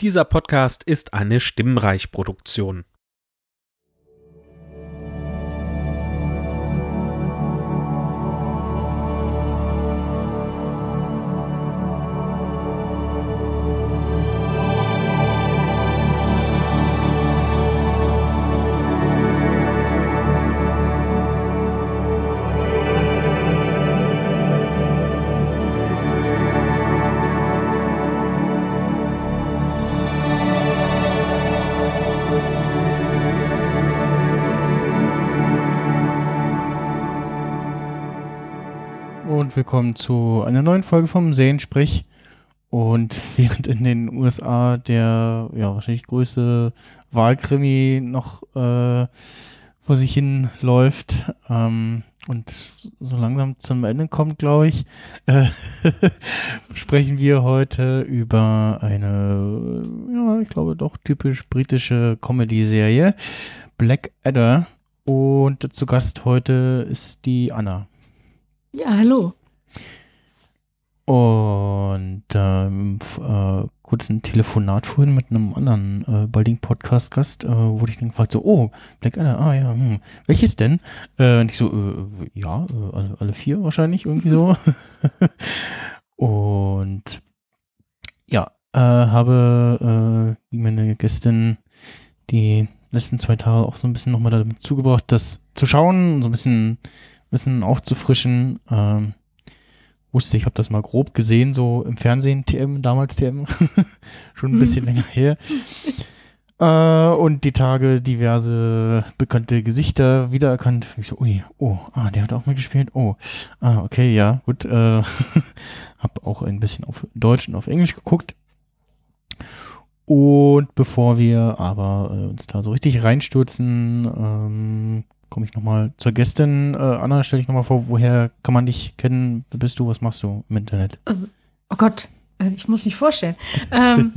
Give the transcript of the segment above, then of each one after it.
Dieser Podcast ist eine Stimmreich-Produktion. Willkommen zu einer neuen Folge vom Sehensprich. Und während in den USA der ja wahrscheinlich größte Wahlkrimi noch äh, vor sich hin läuft ähm, und so langsam zum Ende kommt, glaube ich, äh, sprechen wir heute über eine, ja, ich glaube doch typisch britische Comedy-Serie, Black Adder. Und zu Gast heute ist die Anna. Ja, hallo. Und ähm, äh, kurz ein Telefonat vorhin mit einem anderen äh, baldigen Podcast-Gast, äh, wurde ich dann gefragt, so, oh, Black Adder, ah ja, hm, welches denn? Äh, und ich so, äh, ja, äh, alle, alle, vier wahrscheinlich, irgendwie so. und ja, äh, habe äh, wie meine Gästin die letzten zwei Tage auch so ein bisschen nochmal damit zugebracht, das zu schauen, so ein bisschen, bisschen aufzufrischen. Ähm, wusste, ich habe das mal grob gesehen, so im Fernsehen, TM, damals TM, schon ein bisschen länger her. Äh, und die Tage diverse bekannte Gesichter wiedererkannt. Ich so, ui, oh, ah, der hat auch mitgespielt. Oh, ah, okay, ja, gut. Äh, hab auch ein bisschen auf Deutsch und auf Englisch geguckt. Und bevor wir aber äh, uns da so richtig reinstürzen, ähm, komme ich nochmal zur Gästin. Äh, Anna, stell dich nochmal vor, woher kann man dich kennen? Wer bist du? Was machst du im Internet? Oh Gott, äh, ich muss mich vorstellen. ähm,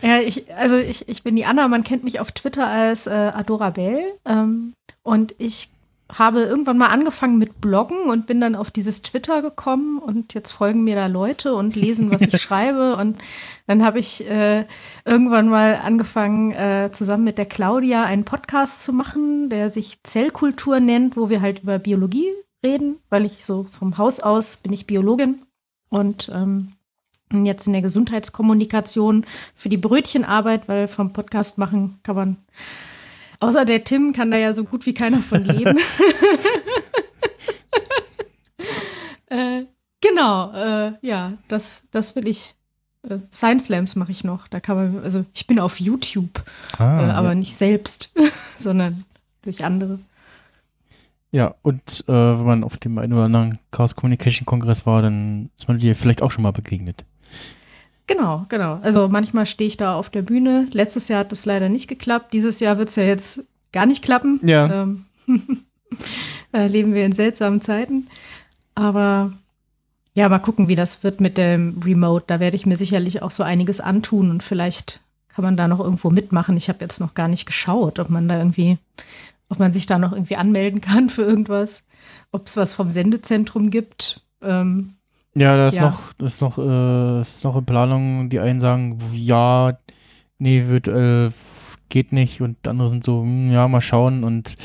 ja, ich, also ich, ich bin die Anna, man kennt mich auf Twitter als äh, Adorabel. Ähm, und ich habe irgendwann mal angefangen mit Bloggen und bin dann auf dieses Twitter gekommen und jetzt folgen mir da Leute und lesen, was ich schreibe. Und dann habe ich äh, irgendwann mal angefangen, äh, zusammen mit der Claudia einen Podcast zu machen, der sich Zellkultur nennt, wo wir halt über Biologie reden, weil ich so vom Haus aus bin ich Biologin und ähm, jetzt in der Gesundheitskommunikation für die Brötchenarbeit, weil vom Podcast machen kann man Außer der Tim kann da ja so gut wie keiner von leben. äh, genau, äh, ja, das, das will ich. Äh, Science Slams mache ich noch. Da kann man, also ich bin auf YouTube, ah, äh, aber ja. nicht selbst, sondern durch andere. Ja, und äh, wenn man auf dem einen oder anderen Chaos Communication Kongress war, dann ist man dir vielleicht auch schon mal begegnet. Genau, genau. Also manchmal stehe ich da auf der Bühne. Letztes Jahr hat das leider nicht geklappt. Dieses Jahr wird es ja jetzt gar nicht klappen. Ja. Ähm, da leben wir in seltsamen Zeiten. Aber ja, mal gucken, wie das wird mit dem Remote. Da werde ich mir sicherlich auch so einiges antun und vielleicht kann man da noch irgendwo mitmachen. Ich habe jetzt noch gar nicht geschaut, ob man da irgendwie, ob man sich da noch irgendwie anmelden kann für irgendwas, ob es was vom Sendezentrum gibt. Ähm, ja, da ist ja. noch, das ist noch, äh, ist noch in Planung. Die einen sagen, ja, nee, virtuell geht nicht und andere sind so, hm, ja, mal schauen und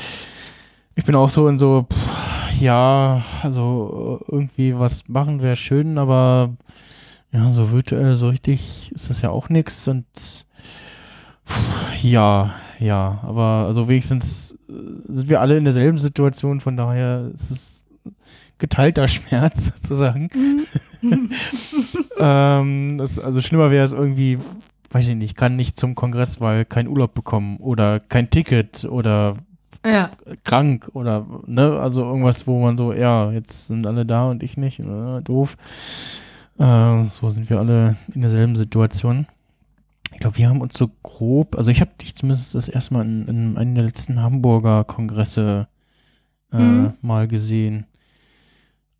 ich bin auch so in so, pff, ja, also irgendwie was machen wäre schön, aber ja, so virtuell, so richtig ist das ja auch nichts und pff, ja, ja, aber also wenigstens sind wir alle in derselben Situation, von daher ist es geteilter Schmerz sozusagen. Mhm. ähm, das, also schlimmer wäre es irgendwie, weiß ich nicht, kann nicht zum Kongress, weil kein Urlaub bekommen oder kein Ticket oder ja. krank oder ne, also irgendwas, wo man so, ja, jetzt sind alle da und ich nicht, äh, doof. Äh, so sind wir alle in derselben Situation. Ich glaube, wir haben uns so grob, also ich habe dich zumindest das erste Mal in, in einem der letzten Hamburger Kongresse äh, mhm. mal gesehen.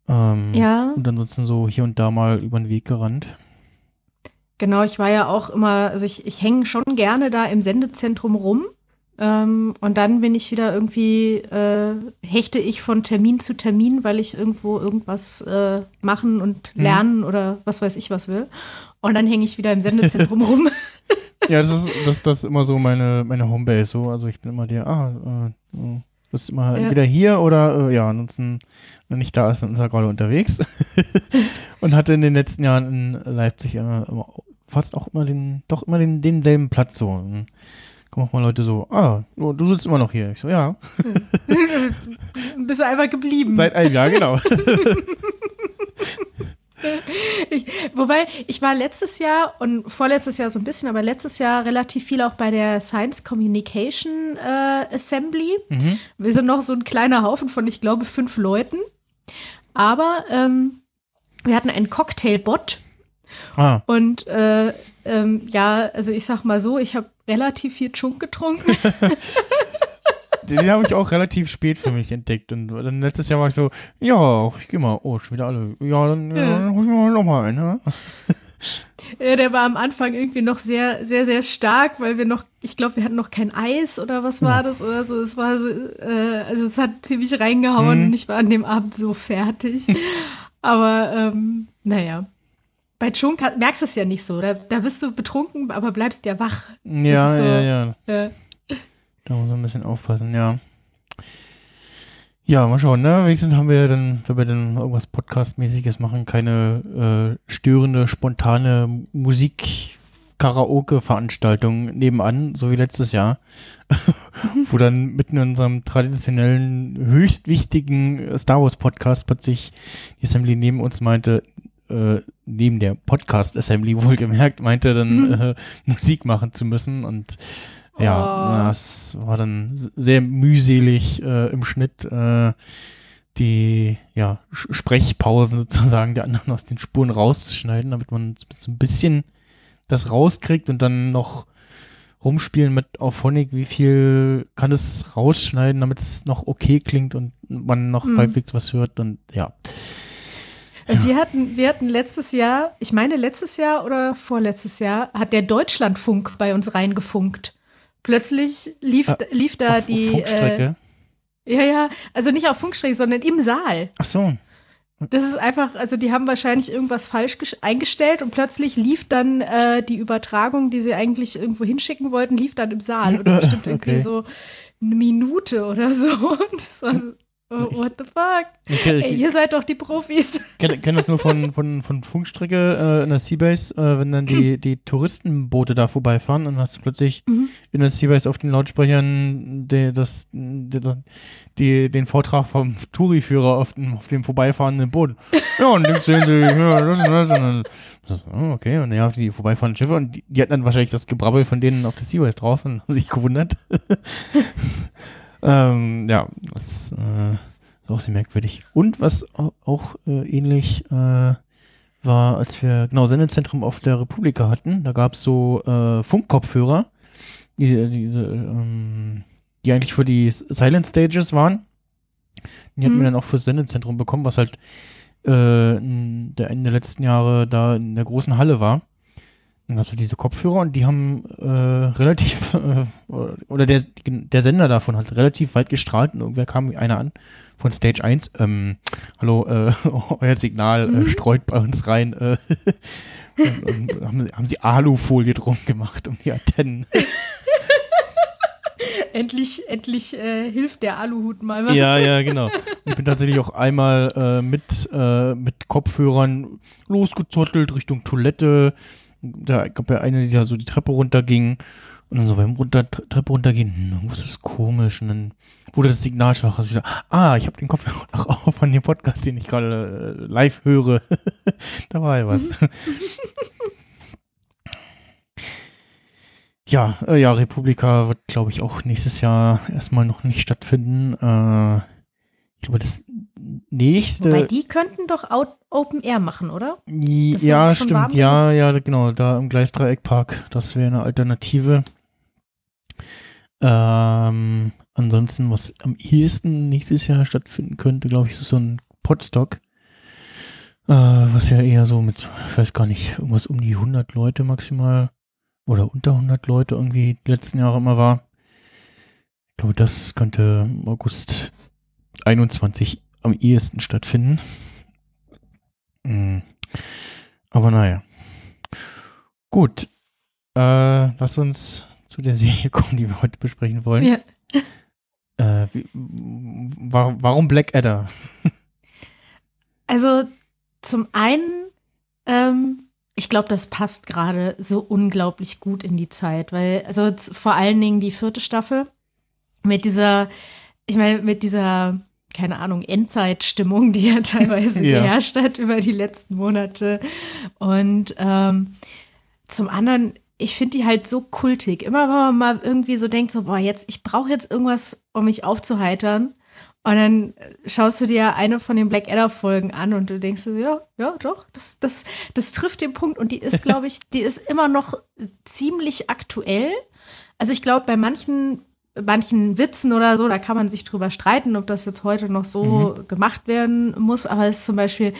Ähm, ja. Und ansonsten so hier und da mal über den Weg gerannt. Genau, ich war ja auch immer, also ich, ich hänge schon gerne da im Sendezentrum rum. Ähm, und dann bin ich wieder irgendwie, äh, hechte ich von Termin zu Termin, weil ich irgendwo irgendwas äh, machen und mhm. lernen mhm. oder was weiß ich was will. Und dann hänge ich wieder im Sendezentrum rum. Ja, das ist, das, das ist immer so meine, meine Homebase. So. Also ich bin immer der, ah, äh, äh, bist immer Ja. entweder hier oder äh, ja, ansonsten, wenn nicht da ist, dann ist er gerade unterwegs. Und hatte in den letzten Jahren in Leipzig immer, immer fast auch immer den, doch immer den, denselben Platz so. Und kommen auch mal Leute so, ah, du, du sitzt immer noch hier. Ich so, ja, Bist du einfach geblieben. seit einem Jahr, genau. Ich, wobei, ich war letztes Jahr und vorletztes Jahr so ein bisschen, aber letztes Jahr relativ viel auch bei der Science Communication äh, Assembly. Mhm. Wir sind noch so ein kleiner Haufen von, ich glaube, fünf Leuten. Aber ähm, wir hatten einen Cocktailbot Ah, und äh, ähm, ja, also ich sag mal so, ich habe relativ viel Chunk getrunken. den, habe ich auch relativ spät für mich entdeckt. Und dann letztes Jahr war ich so, ja, ich geh mal, oh, schon wieder alle. Ja, dann, ja. Ja. dann hol ich mir mal noch mal einen. Ne? Ja, der war am Anfang irgendwie noch sehr, sehr, sehr stark, weil wir noch, ich glaube, wir hatten noch kein Eis oder was war das oder so. Es war so, äh, also es hat ziemlich reingehauen Mhm. und ich war an dem Abend so fertig. Aber ähm, naja. Bei Chunk merkst du es ja nicht so. Da, da bist du betrunken, aber bleibst ja wach. Ja, so- ja, ja. Äh, Da muss man ein bisschen aufpassen, ja. Ja, mal schauen, ne? Wenigstens haben wir dann, wenn wir dann irgendwas Podcast-mäßiges machen, keine äh, störende, spontane Musik-Karaoke-Veranstaltung nebenan, so wie letztes Jahr. Wo dann mitten in unserem traditionellen, höchst wichtigen Star Wars-Podcast plötzlich die Assembly neben uns meinte, äh, neben der Podcast-Assembly wohlgemerkt, meinte dann äh, Musik machen zu müssen und ja, Oh. das war dann sehr mühselig äh, im Schnitt äh, die ja, Sprechpausen sozusagen der anderen aus den Spuren rauszuschneiden, damit man so ein bisschen das rauskriegt und dann noch rumspielen mit Auphonic, wie viel kann es rausschneiden, damit es noch okay klingt und man noch Mhm. halbwegs was hört und ja. Äh, Wir hatten, wir hatten letztes Jahr, ich meine letztes Jahr oder vorletztes Jahr, hat der Deutschlandfunk bei uns reingefunkt. Plötzlich lief, Ah, lief da Auf die. Äh, Funkstrecke. ja, ja, also nicht auf Funkstrecke, sondern im Saal. Ach so. Das ist einfach, also die haben wahrscheinlich irgendwas falsch eingestellt und plötzlich lief dann äh, die Übertragung, die sie eigentlich irgendwo hinschicken wollten, lief dann im Saal. Und bestimmt irgendwie Okay. so eine Minute oder so. Und das war so, oh, what the fuck? Ich, Ey, ich ihr seid doch die Profis. kenne kenn das nur von, von, von Funkstrecke äh, in der Seabase, äh, wenn dann die, die Touristenboote da vorbeifahren und hast du plötzlich Mhm. in der Seabase auf den Lautsprechern die, das, die, die, den Vortrag vom Touriführer auf dem, auf dem vorbeifahrenden Boot. Ja, und links sehen sie, ja, das und das. Und dann, oh, okay, und dann ja, die vorbeifahrenden Schiffe und die, die hatten dann wahrscheinlich das Gebrabbel von denen auf der Seabase drauf und haben sich gewundert. ähm, ja, das äh, ist auch sehr merkwürdig. Und was au- auch äh, ähnlich äh, war, als wir genau Sendezentrum auf der Republika hatten, da gab es so äh, Funkkopfhörer, die, diese, ähm, die eigentlich für die Silent Stages waren. Die hatten Mhm. wir dann auch fürs Sendezentrum bekommen, was halt äh, in der Ende der letzten Jahre da in der großen Halle war. Dann gab es diese Kopfhörer und die haben äh, relativ, äh, oder der, der Sender davon hat relativ weit gestrahlt und irgendwer kam einer an von Stage 1, ähm, hallo, äh, euer Signal äh, Mhm. streut bei uns rein. Äh, und, und haben, sie- haben sie Alufolie drum gemacht um die Antennen. endlich, endlich äh, hilft der Aluhut mal was. Ja, ja, genau. Ich bin tatsächlich auch einmal mit, mit Kopfhörern losgezottelt Richtung Toilette. Da gab ja eine, die da so die Treppe runterging. Und dann so beim runter, Treppe runtergehen, hm, irgendwas ist komisch. Und dann wurde das Signal schwach. Also ich so, ah, ich habe den Kopfhörer noch auf von dem Podcast, den ich gerade äh, live höre. da war ja was. Ja, äh, ja, Republika wird, glaube ich, auch nächstes Jahr erstmal noch nicht stattfinden. Äh, ich glaube, das nächste. Wobei die könnten doch Out Open Air machen, oder? Das ja, stimmt. Ja, ja, genau. Da im Gleisdreieckpark. Das wäre eine Alternative. Ähm, ansonsten, was am ehesten nächstes Jahr stattfinden könnte, glaube ich, ist so ein Podstock. Äh, was ja eher so mit, ich weiß gar nicht, irgendwas um die 100 Leute maximal oder unter 100 Leute irgendwie die letzten Jahre immer war. Ich glaube, das könnte im August 21 am ehesten stattfinden. Mm. Aber naja. Gut. äh, lass uns zu der Serie kommen, die wir heute besprechen wollen. Ja. Äh, wie, warum, warum Blackadder? Also zum einen, ähm, ich glaube, das passt gerade so unglaublich gut in die Zeit, weil, also vor allen Dingen die vierte Staffel mit dieser, ich meine, mit dieser, keine Ahnung, Endzeitstimmung, die ja teilweise Ja. geherrscht hat über die letzten Monate. Und ähm, zum anderen, ich finde die halt so kultig. Immer wenn man mal irgendwie so denkt, so, boah, jetzt, ich brauche jetzt irgendwas, um mich aufzuheitern. Und dann schaust du dir eine von den Blackadder-Folgen an und du denkst so, ja, ja, doch, das, das, das trifft den Punkt. Und die ist, glaube ich, die ist immer noch ziemlich aktuell. Also ich glaube, bei manchen, manchen Witzen oder so, da kann man sich drüber streiten, ob das jetzt heute noch so gemacht werden muss. Aber es ist zum Beispiel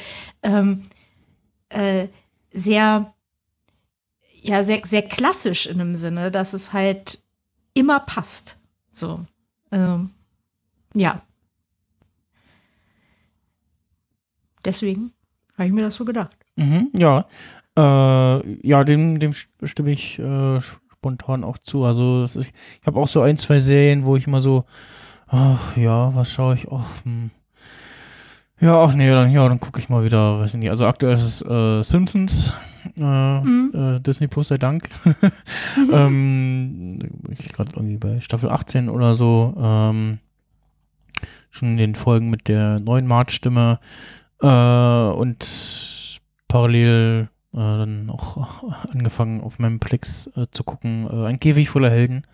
ähm, äh, sehr, ja, sehr, sehr klassisch in dem Sinne, dass es halt immer passt. So. Ähm, ja. Deswegen habe ich mir das so gedacht. Mhm, ja. Äh, ja, dem, dem stimme ich äh, spontan auch zu. Also ist, ich habe auch so ein, zwei Serien, wo ich immer so, ach ja, was schaue ich? Ach, hm. Ja, ach nee, dann, ja, dann gucke ich mal wieder, weiß ich nicht. Also aktuell ist es äh, Simpsons, äh, Mhm. äh, Disney Plus sei Dank. ähm, ich gerade irgendwie bei Staffel 18 oder so, ähm, schon in den Folgen mit der neuen March-Stimme äh, und parallel dann auch angefangen auf meinem Plex äh, zu gucken, äh, ein Käfig voller Helden.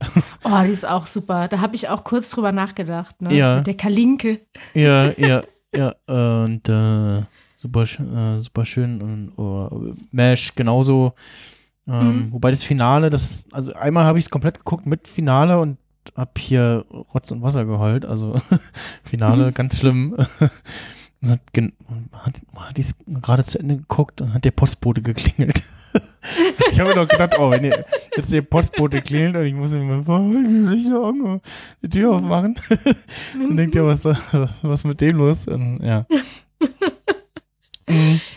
Oh, die ist auch super. Da habe ich auch kurz drüber nachgedacht, ne? Ja. Mit der Kalinke. Ja, ja, ja, äh, und äh, super, äh, super schön und oder Mesh genauso. Ähm, Mhm. Wobei das Finale, das, also einmal habe ich es komplett geguckt mit Finale und hab hier Rotz und Wasser geheult. Also Finale, ganz schlimm. Und hat, hat, hat dies gerade zu Ende geguckt und hat der Postbote geklingelt. ich habe mir doch gedacht, oh, wenn ihr- jetzt der Postbote klingelt und ich muss mir mal vorholen, wie soll ich da irgendwo die Tür aufmachen? und denkt ja, was, was mit dem los? Und, ja. Mhm.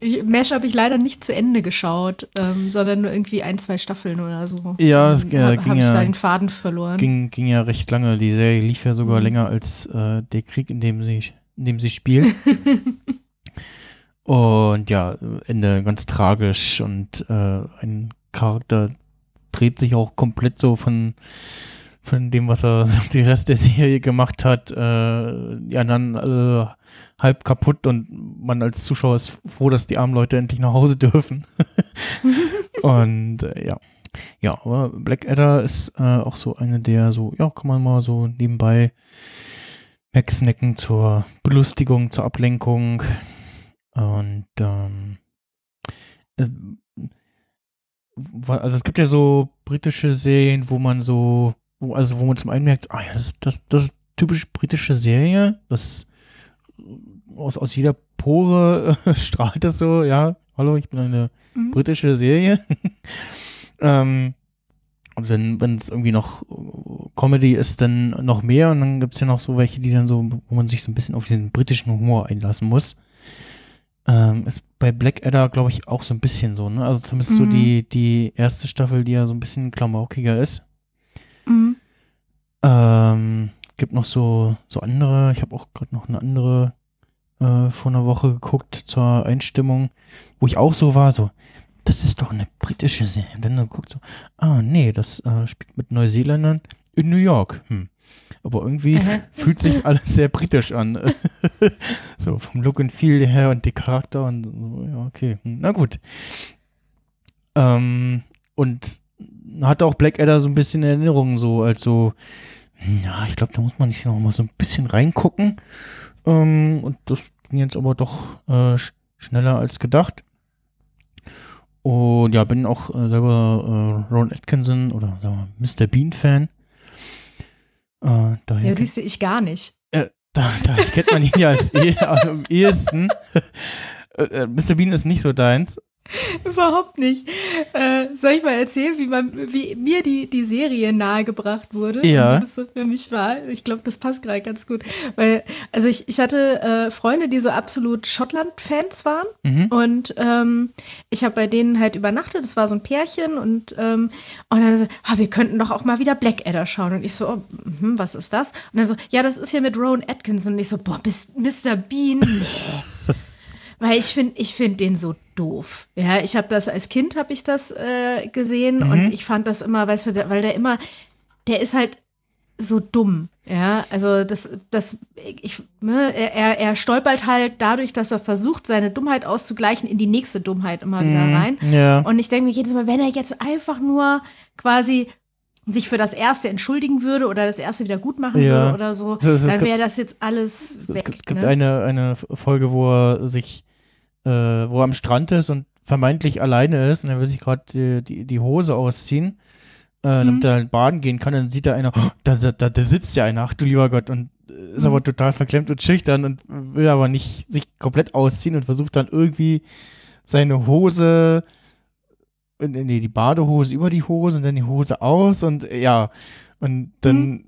Ich- Mesh habe ich leider nicht zu Ende geschaut, ähm, sondern nur irgendwie ein, zwei Staffeln oder so. Ja, es, äh, habe ging hab ich ja- da den Faden verloren. ging, ging ja recht lange. Die Serie lief ja sogar Mhm. länger als äh, der Krieg, in dem sie, in dem sie spielt. und ja, Ende ganz tragisch und äh, ein Charakter dreht sich auch komplett so von, von dem, was er so die Rest der Serie gemacht hat. Äh, die anderen alle halb kaputt und man als Zuschauer ist froh, dass die armen Leute endlich nach Hause dürfen. und äh, ja. Ja, aber Blackadder ist äh, auch so eine der so, ja, kann man mal so nebenbei wegsnacken zur Belustigung, zur Ablenkung. Und ähm, äh, also es gibt ja so britische Serien, wo man so, wo, also wo man zum einen merkt, ah ja, das, das, das ist typisch britische Serie, das aus, aus jeder Pore äh, strahlt das so, ja, hallo, ich bin eine Mhm. britische Serie. ähm, und dann, wenn es irgendwie noch Comedy ist, dann noch mehr. Und dann gibt es ja noch so welche, die dann so, wo man sich so ein bisschen auf diesen britischen Humor einlassen muss. Ähm, ist bei Blackadder, glaube ich, auch so ein bisschen so, ne? Also zumindest so Mhm. die, die erste Staffel, die ja so ein bisschen klamaukiger ist. Mhm. Ähm, gibt noch so, so andere, ich habe auch gerade noch eine andere äh, vor einer Woche geguckt zur Einstimmung, wo ich auch so war, so, das ist doch eine britische Serie. Und dann geguckt so, ah, nee, das äh, spielt mit Neuseeländern in New York. Hm. Aber irgendwie Aha. fühlt sich alles sehr britisch an. so vom Look and Feel her und die Charakter und so, ja, okay. Hm, Na gut. Ähm, und hatte auch Blackadder so ein bisschen Erinnerungen so als so, hm, ja, ich glaube, da muss man nicht noch mal so ein bisschen reingucken. Ähm, und das ging jetzt aber doch äh, sch schneller als gedacht. Und ja, bin auch äh, selber äh, Ron Atkinson oder sagen wir, Mr. Bean-Fan. Äh, Ja, siehst du, ich gar nicht. da, da kennt man ihn ja als eh, am ehesten. Äh, äh, Mr. Bean ist nicht so deins. Überhaupt nicht. Äh, soll ich mal erzählen, wie, man, wie mir die, die Serie nahegebracht wurde? Ja. Wie das so für mich war. Ich glaube, das passt gerade ganz gut. Weil, also ich, ich hatte äh, Freunde, die so absolut Schottland-Fans waren. Mhm. Und ähm, ich habe bei denen halt übernachtet. Das war so ein Pärchen. Und, ähm, und dann so, ah, wir könnten doch auch mal wieder Blackadder schauen. Und ich so, oh, mhm, was ist das? Und dann so, ja, das ist hier mit Rowan Atkinson. Und ich so, boah, bist Mr. Bean? Nee. Weil ich finde, ich finde den so doof. Ja, ich habe das als Kind habe ich das äh, gesehen Mhm. und ich fand das immer, weißt du, der, weil der immer, der ist halt so dumm. Ja, also das, das, ich, ne, er, er- er stolpert halt dadurch, dass er versucht, seine Dummheit auszugleichen, in die nächste Dummheit immer wieder rein. Mhm. Ja. Und ich denke mir jedes Mal, wenn er jetzt einfach nur quasi sich für das erste entschuldigen würde oder das erste wieder gut machen Ja. würde oder so, dann wäre das jetzt alles Es weg. gibt, es gibt ne? eine, eine Folge, wo er sich, äh, wo er am Strand ist und vermeintlich alleine ist und er will sich gerade die, die, die Hose ausziehen, äh, damit er halt baden gehen kann. Dann sieht er einer, oh, da, da, da sitzt ja einer, ach du lieber Gott, und ist aber total verklemmt und schüchtern und will aber nicht sich komplett ausziehen und versucht dann irgendwie seine Hose, äh, nee, die Badehose über die Hose und dann die Hose aus und äh, ja, und dann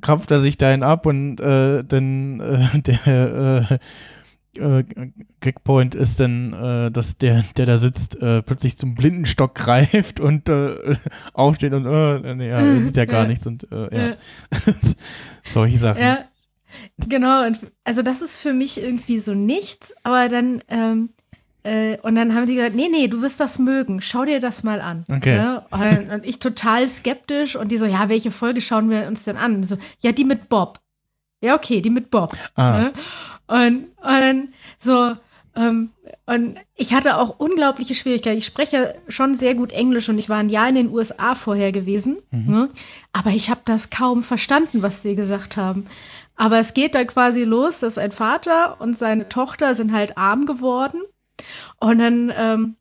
krampft er sich dahin ab und äh, dann äh, der äh, äh, Gagpoint ist dann, äh, dass der, der da sitzt, äh, plötzlich zum Blindenstock greift und äh, aufsteht und äh, nee, ja, er sieht ja gar Ja. nichts und äh, ja. Ja. Solche Sachen. Ja, genau. Und also das ist für mich irgendwie so nichts, aber dann, ähm, äh, und dann haben sie gesagt, nee, nee, du wirst das mögen, schau dir das mal an. Okay. Ja, und, und ich total skeptisch und die so, ja, welche Folge schauen wir uns denn an? Und so, ja, die mit Bob. Ja, okay, die mit Bob. Ah, Ne? Und, und so, ähm, und ich hatte auch unglaubliche Schwierigkeiten. Ich spreche schon sehr gut Englisch und ich war ein Jahr in den USA vorher gewesen. Ne? Aber ich habe das kaum verstanden, was sie gesagt haben. Aber es geht dann quasi los, dass ein Vater und seine Tochter sind halt arm geworden. Und dann, ähm,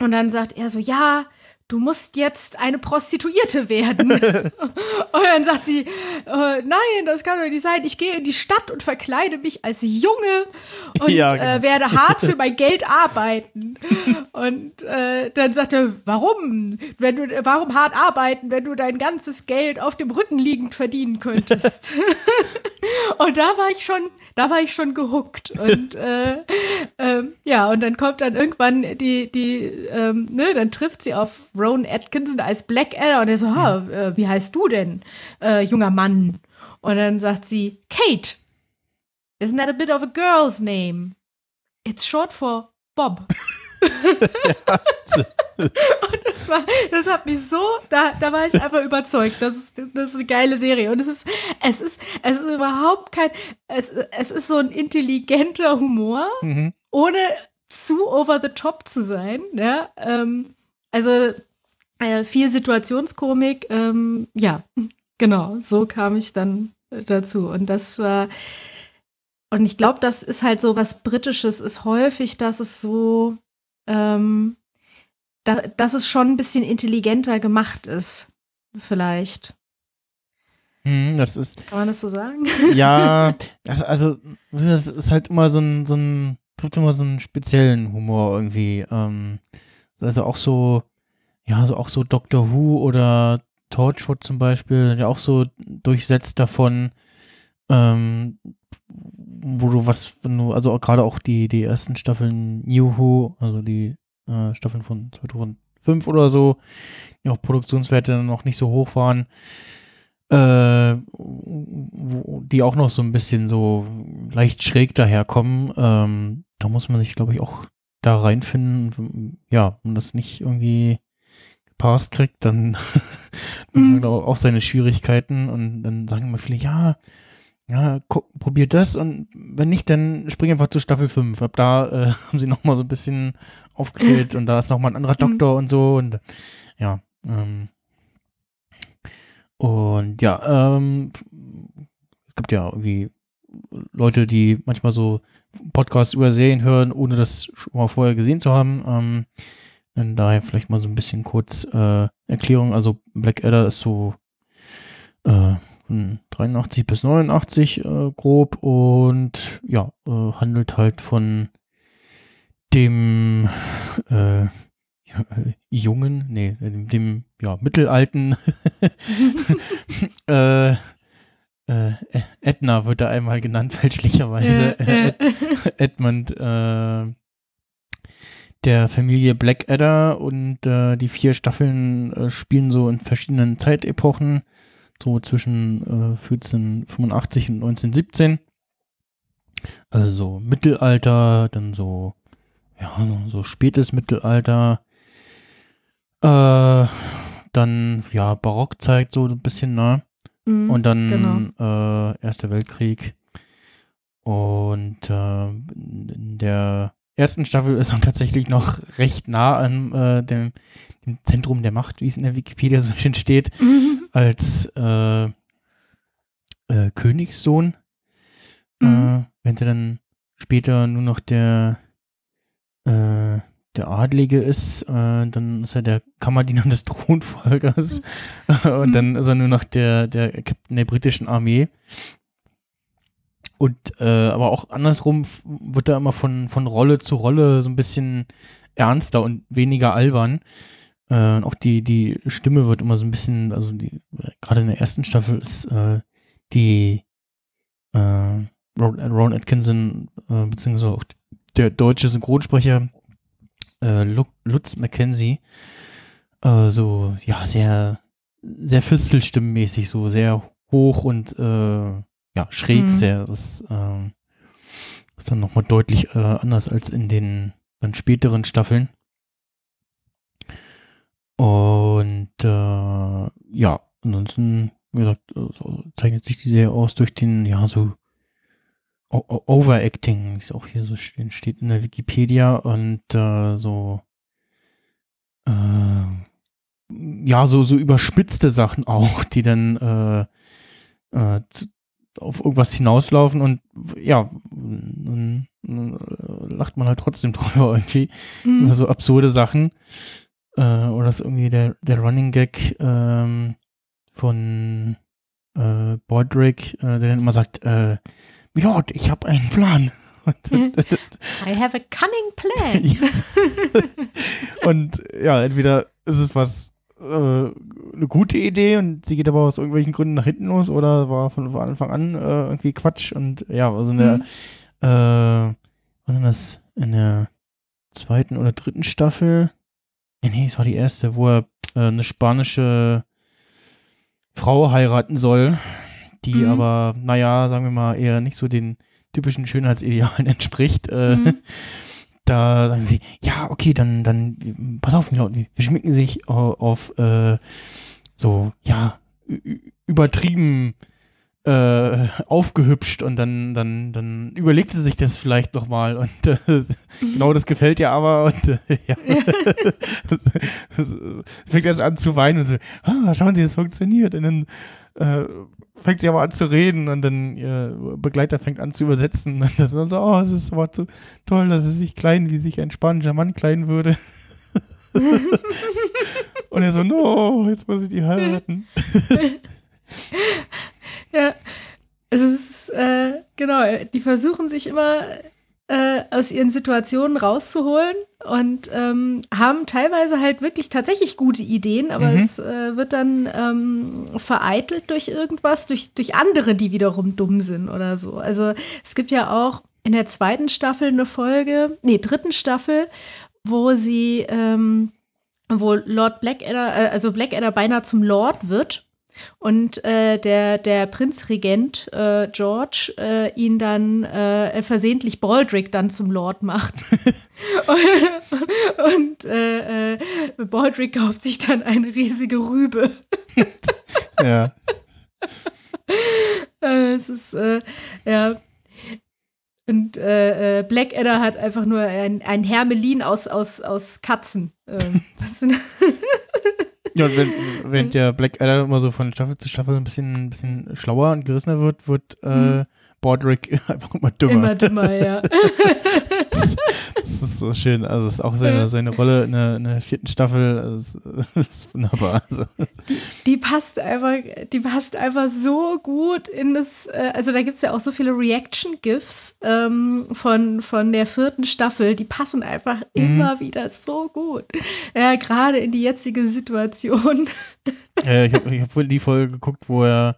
und dann sagt er so, ja, du musst jetzt eine Prostituierte werden. und dann sagt sie, äh, nein, das kann doch nicht sein. Ich gehe in die Stadt und verkleide mich als Junge und Ja, genau. äh, werde hart für mein Geld arbeiten. und äh, dann sagt er, warum? Wenn du, warum hart arbeiten, wenn du dein ganzes Geld auf dem Rücken liegend verdienen könntest? und da war ich schon, da war ich schon gehuckt. Und äh, ähm, ja, und dann kommt dann irgendwann die, die, ähm, ne, dann trifft sie auf Rowan Atkinson als Blackadder und er so, ha, äh, wie heißt du denn, äh, junger Mann? Und dann sagt sie, Kate. Isn't that a bit of a girl's name? It's short for Bob. und das war, das hat mich so, da, da war ich einfach überzeugt. Das ist, das ist eine geile Serie. Und es ist, es ist, es ist überhaupt kein, es, es ist so ein intelligenter Humor, mhm. ohne zu over the top zu sein. Ja? Ähm, also äh, viel Situationskomik. Ähm, ja, genau. So kam ich dann dazu. Und das war. Und ich glaube, das ist halt so was Britisches, ist häufig, dass es so, ähm, da, dass es schon ein bisschen intelligenter gemacht ist. Vielleicht. Mhm, das ist, Kann man das so sagen? ja, also, das ist halt immer so ein, so ein, trifft immer so einen speziellen Humor irgendwie. Ähm, also auch so, ja, so auch so Doctor Who oder Torchwood zum Beispiel, ja auch so durchsetzt davon, ähm, wo du was, wenn du, also gerade auch die, die ersten Staffeln New Who, also die äh, Staffeln von 2005 oder so, die auch Produktionswerte noch nicht so hoch waren, äh, wo, die auch noch so ein bisschen so leicht schräg daherkommen. Ähm, da muss man sich, glaube ich, auch da reinfinden. Ja, wenn das nicht irgendwie gepasst kriegt, dann Mhm. auch seine Schwierigkeiten und dann sagen immer viele, ja, ja, probiert das und wenn nicht, dann spring einfach zu Staffel 5. Ab da äh, haben sie nochmal so ein bisschen aufgedreht und da ist nochmal ein anderer Doktor und so und ja, ähm, und ja, ähm, es gibt ja irgendwie Leute, die manchmal so Podcasts über Serien hören, ohne das schon mal vorher gesehen zu haben. Ähm, und daher vielleicht mal so ein bisschen kurz äh, Erklärung. Also Blackadder ist so äh, von 83 bis 89 äh, grob und ja, äh, handelt halt von dem äh, äh, jungen, nee, dem, ja, mittelalten äh, äh, Edna wird da einmal genannt, fälschlicherweise. Ed, Edmund, äh, der Familie Blackadder und äh, die vier Staffeln äh, spielen so in verschiedenen Zeitepochen, so zwischen äh, 1485 und 1917. Also Mittelalter, dann so, ja, so spätes Mittelalter. Äh, dann, ja, Barockzeit so ein bisschen, ne? Mhm, und dann genau. äh, Erster Weltkrieg. Und äh, in der ersten Staffel ist man tatsächlich noch recht nah an äh, dem, dem, Zentrum der Macht, wie es in der Wikipedia so schön steht, mhm. als äh, äh, Königssohn. Äh, mhm. wenn sie dann später nur noch der äh, der Adlige ist, äh, dann ist er der Kammerdiener des Thronfolgers und dann ist er nur noch der, der Captain der britischen Armee. Und äh, aber auch andersrum wird er immer von, von Rolle zu Rolle so ein bisschen ernster und weniger albern. Äh, auch die, die Stimme wird immer so ein bisschen, also die, gerade in der ersten Staffel ist äh, die äh, Ron Atkinson, äh, beziehungsweise auch der deutsche Synchronsprecher äh, Lutz McKenzie, äh, so, ja, sehr, sehr Fistelstimmenmäßig, so sehr hoch und äh, ja, schräg mhm. sehr. Das äh, ist dann nochmal deutlich äh, anders als in den dann späteren Staffeln. Und äh, ja, ansonsten, wie gesagt, so zeichnet sich die sehr aus durch den, ja, so Overacting, wie es auch hier so steht in der Wikipedia und äh, so äh, ja, so, so überspitzte Sachen auch, die dann äh, äh, zu, auf irgendwas hinauslaufen und ja, dann, dann lacht man halt trotzdem drüber irgendwie. Mhm. Über so absurde Sachen. Äh, oder ist irgendwie der, der Running Gag ähm, von äh, Bordrick, äh, der dann immer sagt, äh, Milord, ich habe einen Plan. I have a cunning plan. und ja, entweder ist es was äh, eine gute Idee und sie geht aber aus irgendwelchen Gründen nach hinten los oder war von, von Anfang an äh, irgendwie Quatsch und ja, also in der, mhm. äh, was ist das, in der zweiten oder dritten Staffel, nee, es war die erste, wo er äh, eine spanische Frau heiraten soll, die mhm. aber, naja, sagen wir mal, eher nicht so den typischen Schönheitsidealen entspricht. Äh, mhm. Da sagen sie, ja, okay, dann, dann, pass auf, wir schminken sich auf, auf äh, so, ja, übertrieben äh, aufgehübscht und dann, dann, dann überlegt sie sich das vielleicht nochmal und äh, genau das gefällt ihr aber und äh, ja. fängt erst an zu weinen und so, ah, schauen Sie, es funktioniert und dann äh, fängt sie aber an zu reden und dann ihr Begleiter fängt an zu übersetzen und dann so, oh, es ist aber so toll, dass es sich klein, wie sich ein spanischer Mann kleiden würde. und er so, no, jetzt muss ich die heiraten. ja, es ist, äh, genau, die versuchen sich immer äh, aus ihren Situationen rauszuholen und ähm, haben teilweise halt wirklich tatsächlich gute Ideen, aber mhm. es äh, wird dann ähm, vereitelt durch irgendwas, durch, durch andere, die wiederum dumm sind oder so. Also es gibt ja auch in der zweiten Staffel eine Folge, nee, dritten Staffel, wo sie, ähm, wo Lord Blackadder, äh, also Blackadder beinahe zum Lord wird und äh, der, der Prinzregent äh, George äh, ihn dann äh, versehentlich Baldrick dann zum Lord macht. und äh, äh, Baldrick kauft sich dann eine riesige Rübe. ja. es ist, ja. Und Blackadder hat einfach nur ein, ein Hermelin aus, aus, aus Katzen. Ähm, ja, und wenn, wenn der Black Adder immer so von Staffel zu Staffel ein bisschen, ein bisschen schlauer und gerissener wird, wird äh, hm. Bordrick einfach immer dümmer. Immer dümmer, ja. das ist so schön. Also es ist auch seine, seine Rolle in der, in der vierten Staffel. Also, das ist wunderbar. Also. Die, die, passt einfach, die passt einfach so gut in das, äh, also da gibt es ja auch so viele Reaction-GIFs ähm, von, von der vierten Staffel, die passen einfach mhm. immer wieder so gut. Ja, gerade in die jetzige Situation. Ja, ich habe hab wohl die Folge geguckt, wo er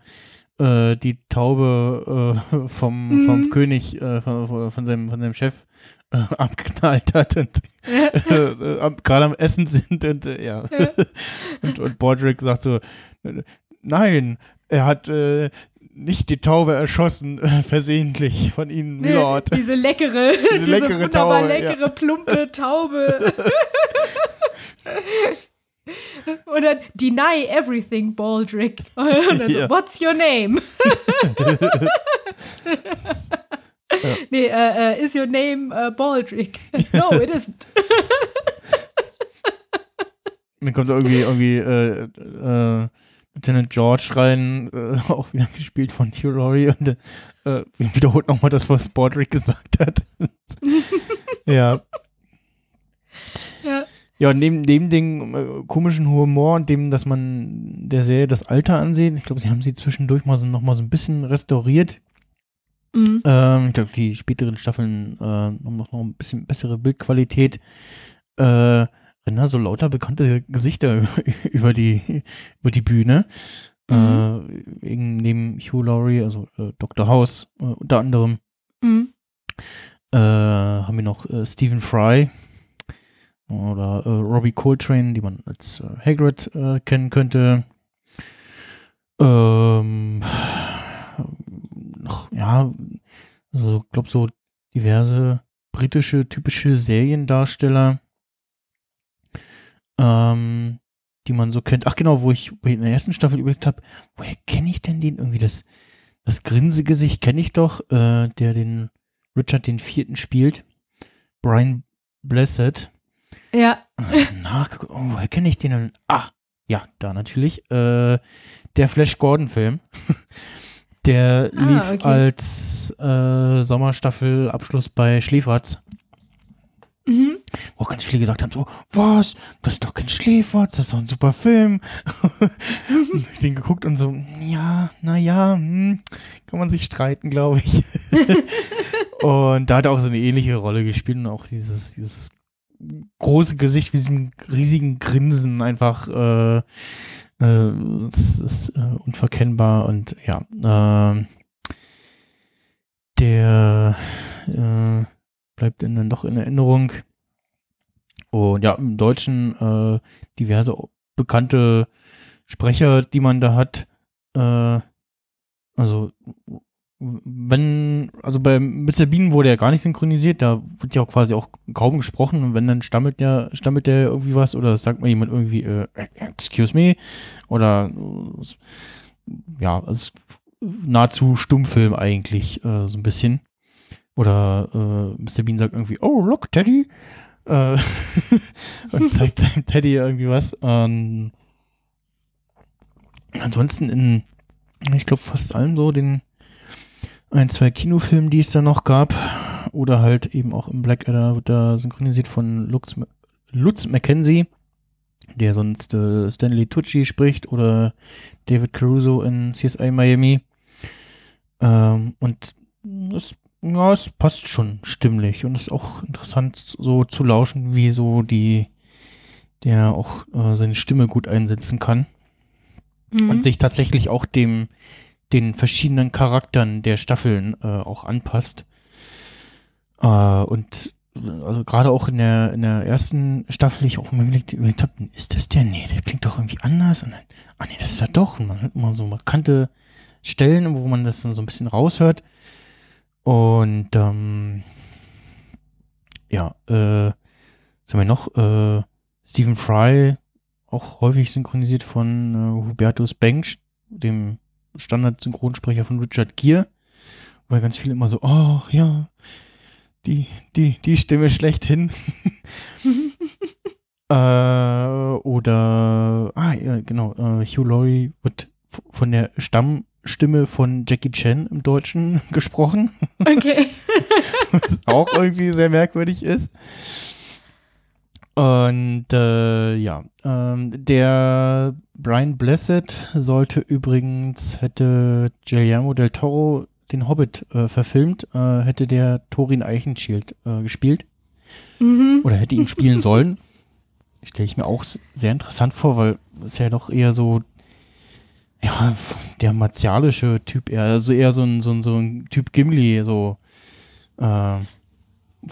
äh, die Taube äh, vom, mhm. vom König, äh, von, von, seinem, von seinem Chef äh, abgeknallt hat und äh, gerade am Essen sind und ja. ja. und, und Bordrick sagt so, nein, er hat nicht die Taube erschossen, versehentlich von Ihnen, Lord. Diese leckere, diese, diese leckere wunderbar Taube, leckere, ja. plumpe Taube. Und dann deny everything, Baldrick. Und dann so, ja. what's your name? ja. Nee, uh, uh, is your name uh, Baldrick? No, it isn't. Dann kommt irgendwie, irgendwie äh, äh, Lieutenant George rein, äh, auch wieder gespielt von Hugh Laurie und äh, wiederholt nochmal das, was Baldrick gesagt hat. ja. Ja. Neben, neben dem äh, komischen Humor und dem, dass man der Serie das Alter ansieht, ich glaube, sie haben sie zwischendurch mal so, noch mal so ein bisschen restauriert. Mhm. Ähm, ich glaube, die späteren Staffeln äh, haben noch, noch ein bisschen bessere Bildqualität. Äh, na, so lauter bekannte Gesichter über die, über die Bühne. Mhm. Äh, neben Hugh Laurie, also äh, Dr. House äh, unter anderem. Mhm. Äh, haben wir noch äh, Stephen Fry, oder äh, Robbie Coltrane, die man als äh, Hagrid äh, kennen könnte. Ähm, noch, ja, also ich glaube so diverse britische typische Seriendarsteller, ähm, die man so kennt. Ach genau, wo ich in der ersten Staffel überlegt habe, woher kenne ich denn den? Irgendwie das, das Grinsegesicht kenne ich doch, äh, der den Richard den Vierten spielt. Brian Blessed. Ja. Nachgeguckt, oh, woher kenne ich den denn? Ah, ja, da natürlich. Äh, der Flash Gordon-Film. der ah, lief okay. als äh, Sommerstaffel-Abschluss bei Schläferz. Mhm. Wo auch ganz viele gesagt haben: so, was? Das ist doch kein Schläferz, das ist doch ein super Film. und ich den geguckt und so, ja, naja, hm, kann man sich streiten, glaube ich. und da hat er auch so eine ähnliche Rolle gespielt und auch dieses, dieses große Gesicht mit diesem riesigen Grinsen einfach äh, äh, es ist äh, unverkennbar und ja, äh, der äh, bleibt dann doch in Erinnerung. Und ja, im Deutschen äh, diverse bekannte Sprecher, die man da hat. Äh, also wenn, also bei Mr. Bean wurde er gar nicht synchronisiert, da wird ja auch quasi auch kaum gesprochen und wenn dann stammelt der, stammelt der irgendwie was oder sagt mal jemand irgendwie, äh, excuse me, oder ja, also nahezu Stummfilm eigentlich, äh, so ein bisschen. Oder äh, Mr. Bean sagt irgendwie, oh, look, Teddy. Äh, und zeigt seinem Teddy irgendwie was. Ähm, ansonsten in, ich glaube, fast allen so den ein, zwei Kinofilmen, die es da noch gab. Oder halt eben auch im Blackadder wird da synchronisiert von Lutz, Lutz McKenzie, der sonst äh, Stanley Tucci spricht oder David Caruso in CSI Miami. Ähm, und das, ja, es passt schon stimmlich und es ist auch interessant so zu lauschen, wie so die, der auch äh, seine Stimme gut einsetzen kann. Mhm. Und sich tatsächlich auch dem, den verschiedenen Charakteren der Staffeln äh, auch anpasst. Äh, und also gerade auch in der, in der ersten Staffel, ich auch immer überlegt habe, ist das der? Nee, der klingt doch irgendwie anders. Und dann, ah nee, das ist er doch. Und man hat immer so markante Stellen, wo man das dann so ein bisschen raushört. Und ähm, ja, äh, was haben wir noch? Äh, Stephen Fry, auch häufig synchronisiert von äh, Hubertus Bengsch, dem Standard-Synchronsprecher von Richard Gere, weil ganz viele immer so, oh ja, die, die, die Stimme schlechthin. äh, oder, ah ja, genau, äh, Hugh Laurie wird von der Stammstimme von Jackie Chan im Deutschen gesprochen. Okay. Was auch irgendwie sehr merkwürdig ist. Und äh, ja, ähm, der Brian Blessed sollte übrigens, hätte Guillermo del Toro den Hobbit äh, verfilmt, äh, hätte der Thorin Eichenschild äh, gespielt. Mhm. Oder hätte ihn spielen sollen. Stelle ich mir auch sehr interessant vor, weil es ja doch eher so, ja, der martialische Typ, eher, also eher so ein, so ein, so ein Typ Gimli, so. Äh,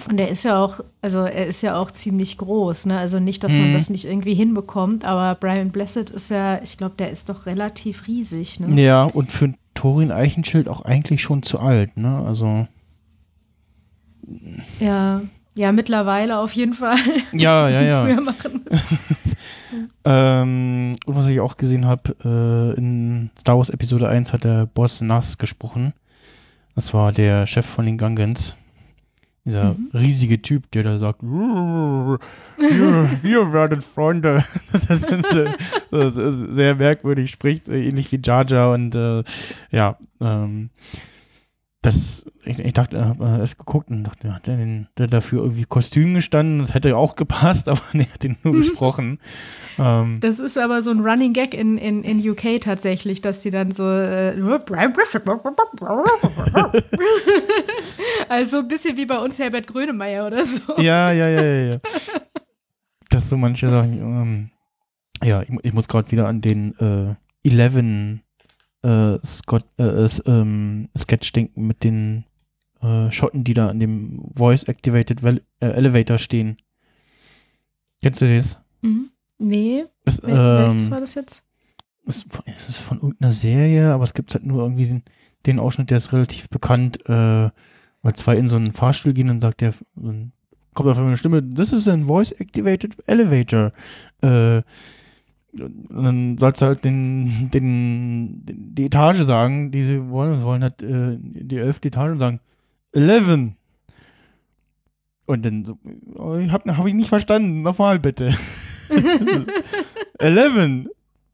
Und er ist ja auch, also er ist ja auch ziemlich groß, ne? Also nicht, dass man Mhm. das nicht irgendwie hinbekommt, aber Brian Blessed ist ja, ich glaube, der ist doch relativ riesig, ne? Ja, und für Thorin Eichenschild auch eigentlich schon zu alt, ne? Also. Ja. Ja, mittlerweile auf jeden Fall. Ja, ja, ja. Früher machen. Ähm, und was ich auch gesehen habe, äh, in Star Wars Episode 1 hat der Boss Nass gesprochen. Das war der Chef von den Gungans. Dieser Mhm. riesige Typ, der da sagt, wir, wir werden Freunde. das ist, das ist sehr merkwürdig, spricht äh, ähnlich wie Jar und äh, ja, ähm, das, ich, ich dachte, ich habe erst geguckt und dachte, hat der, den, der dafür irgendwie Kostüm gestanden? Das hätte ja auch gepasst, aber nee, hat den nur gesprochen. Ähm, Das ist aber so ein Running Gag in, in, in UK tatsächlich, dass die dann so äh, also ein bisschen wie bei uns Herbert Grönemeyer oder so. Ja, ja, ja, ja, ja. Dass so manche Sachen, ähm, ja, ich, ich muss gerade wieder an den äh, Eleven äh, Scott, äh, ähm, Sketch denken mit den äh, Schotten, die da an dem Voice-Activated äh, Elevator stehen. Kennst du das? Mhm. Nee, Das, wel- welches ähm, war das jetzt? es, es ist von irgendeiner Serie, aber es gibt halt nur irgendwie den, den Ausschnitt, der ist relativ bekannt, äh, weil zwei in so einen Fahrstuhl gehen und sagt der, dann kommt auf einmal eine Stimme, this is a voice-activated elevator. Äh, und dann sollst du halt den, den, den, die Etage sagen, die sie wollen. Und sie wollen halt äh, die elfte Etage und sagen, 11. Und dann so, oh, ich hab, ich nicht verstanden, nochmal bitte. 11.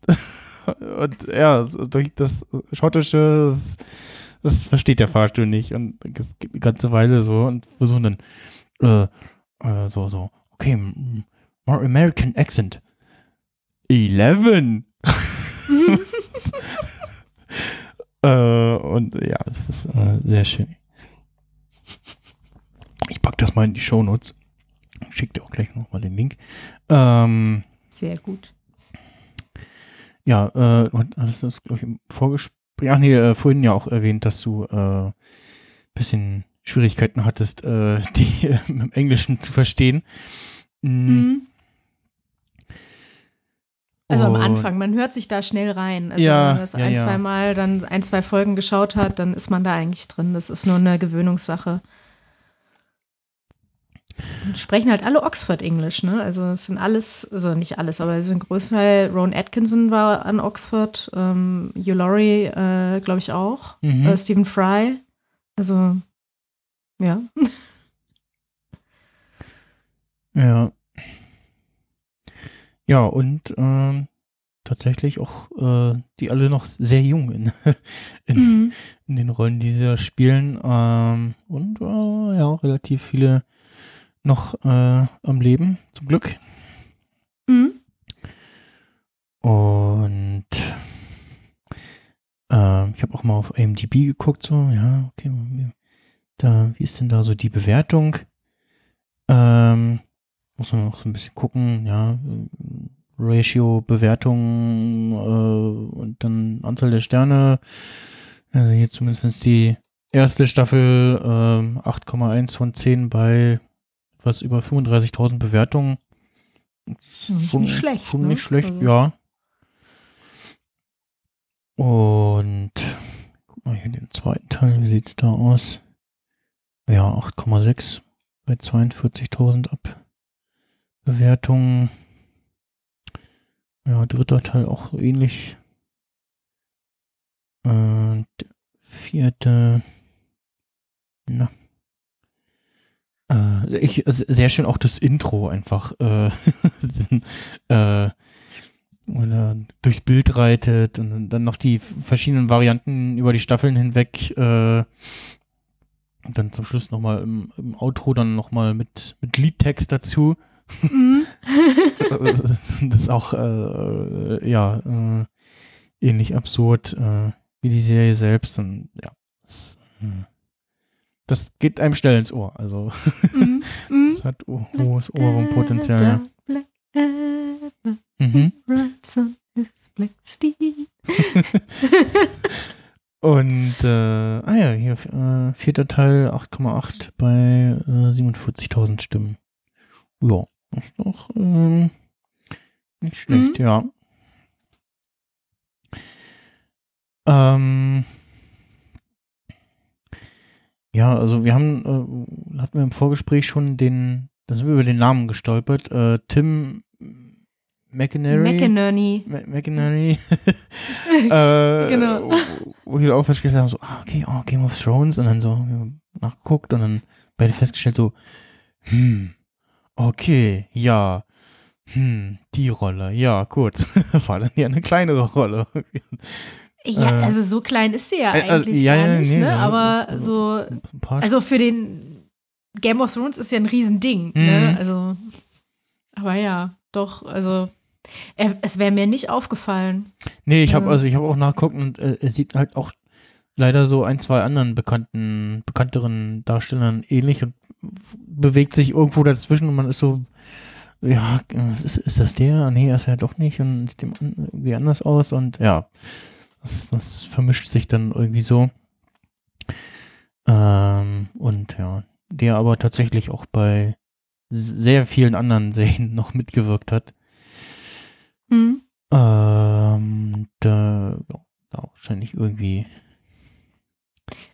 Und ja, durch das Schottische, das, das versteht der Fahrstuhl nicht. Und es geht eine ganze Weile so und versuchen dann äh, äh, so, so, okay, more American accent. 11. äh, und ja, das ist äh, sehr schön. Ich pack das mal in die Shownotes. Schick dir auch gleich nochmal den Link. Ähm, Sehr gut. ja, äh, das ist, glaube ich, im Vorgespräch, ach nee, äh, vorhin ja auch erwähnt, dass du äh, bisschen Schwierigkeiten hattest, äh, die äh, im Englischen zu verstehen. Mm, Mhm. Also am Anfang, man hört sich da schnell rein. Also Ja, wenn man das ja, ein, ja. zwei Mal dann ein, zwei Folgen geschaut hat, dann ist man da eigentlich drin. Das ist nur eine Gewöhnungssache. Und sprechen halt alle Oxford-Englisch, ne? Also es sind alles, also nicht alles, aber es sind Großteil, Ron Atkinson war an Oxford, ähm, Hugh Laurie, äh, glaube ich auch, Mhm. äh, Stephen Fry. Also, ja. Ja. Ja, und ähm, tatsächlich auch äh, die alle noch sehr jung in, in, Mhm. in den Rollen, die sie da spielen. Ähm, und äh, ja, relativ viele noch äh, am Leben, zum Glück. Mhm. Und ähm, ich habe auch mal auf IMDb geguckt, so, ja, okay, wie- da, wie ist denn da so die Bewertung? Ähm, muss man noch so ein bisschen gucken, ja, äh, Ratio, Bewertung äh, und dann Anzahl der Sterne. Also hier zumindest die erste Staffel ähm, 8,1 von 10 bei etwas über 35.000 Bewertungen. Schon nicht schlecht. Schon ne? nicht schlecht, Also- ja. Und guck mal hier den zweiten Teil, wie sieht's da aus? Ja, 8,6 bei 42.000 ab. Bewertungen. Ja, dritter Teil auch ähnlich. Und der vierte. Na. Äh, ich, sehr schön auch das Intro einfach. Äh, äh, oder durchs Bild reitet und dann noch die verschiedenen Varianten über die Staffeln hinweg. Äh, und dann zum Schluss nochmal im, im Outro dann nochmal mit, mit Liedtext dazu. Mhm. das ist auch, äh, ja, äh, ähnlich absurd äh, wie die Serie selbst. Und ja, das, äh, das geht einem schnell ins Ohr. Also, Mhm. Mhm. das hat ho- hohes Ohrwurmpotenzial. Ja. Black Mhm. black steed. Und, äh, ah ja, hier, äh, vierter Teil, 8,8 bei äh, 47.000 Stimmen. Ja, das ist doch ähm, nicht schlecht, ja. Ähm, ja, also wir haben, äh, hatten wir im Vorgespräch schon den, da sind wir über den Namen gestolpert, äh, Tim McInerney. McInerney. McInerney. äh, Genau. Wo wir auch festgestellt haben, so, ah, okay, oh, Game of Thrones und dann so nachgeguckt und dann beide festgestellt, so, hm, okay, ja, hm, die Rolle, ja, gut. War dann ja eine kleinere Rolle. Ja, Äh, also so klein ist sie ja äh, also, eigentlich ja, gar ja, nicht, nee, ne? ja, Aber so, also für den Game of Thrones ist ja ein Riesending, Mhm. ne? Also, aber ja, doch, also er, es wäre mir nicht aufgefallen. Nee, ich habe Äh. also ich habe auch nachgeguckt und äh, es sieht halt auch leider so ein, zwei anderen bekannten, bekannteren Darstellern ähnlich und bewegt sich irgendwo dazwischen und man ist so, ja, ist, ist das der? Nee, er ist ja doch nicht und sieht irgendwie anders aus und ja, das, das vermischt sich dann irgendwie so. Ähm, und ja, der aber tatsächlich auch bei sehr vielen anderen Serien noch mitgewirkt hat. Hm? Ähm, da, ja, da wahrscheinlich irgendwie.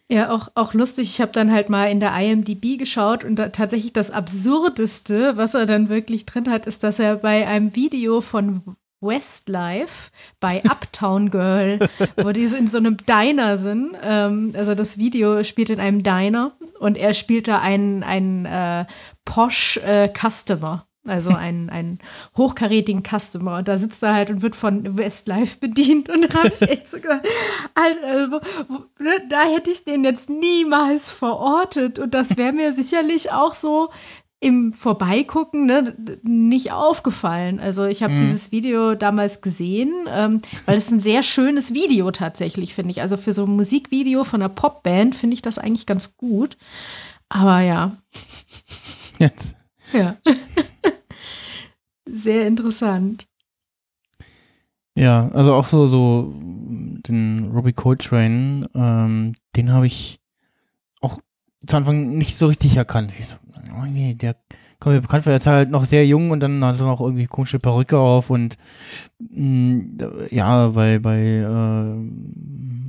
Ja, auch, auch lustig. Ich habe dann halt mal in der IMDb geschaut und da tatsächlich das Absurdeste, was er dann wirklich drin hat, ist, dass er bei einem Video von Westlife bei Uptown Girl, wo die so in so einem Diner sind. Ähm, also das Video spielt in einem Diner und er spielt da einen, einen äh, Posh äh, Customer. Also einen, einen hochkarätigen Customer. Und da sitzt er halt und wird von Westlife bedient. Und da habe ich echt so gedacht, also, ne, da hätte ich den jetzt niemals verortet. Und das wäre mir sicherlich auch so im Vorbeigucken ne, nicht aufgefallen. Also ich habe Mhm. dieses Video damals gesehen, ähm, weil es ein sehr schönes Video tatsächlich, finde ich. Also für so ein Musikvideo von einer Popband finde ich das eigentlich ganz gut. Aber ja, Jetzt. ja. Sehr interessant. Ja, also auch so, so den Robbie Coltrane, ähm, den habe ich auch zu Anfang nicht so richtig erkannt. Ich so, oh, nee, der kommt mir bekannt vor, er ist halt noch sehr jung und dann hat er noch irgendwie komische Perücke auf und mh, ja, bei, bei, äh,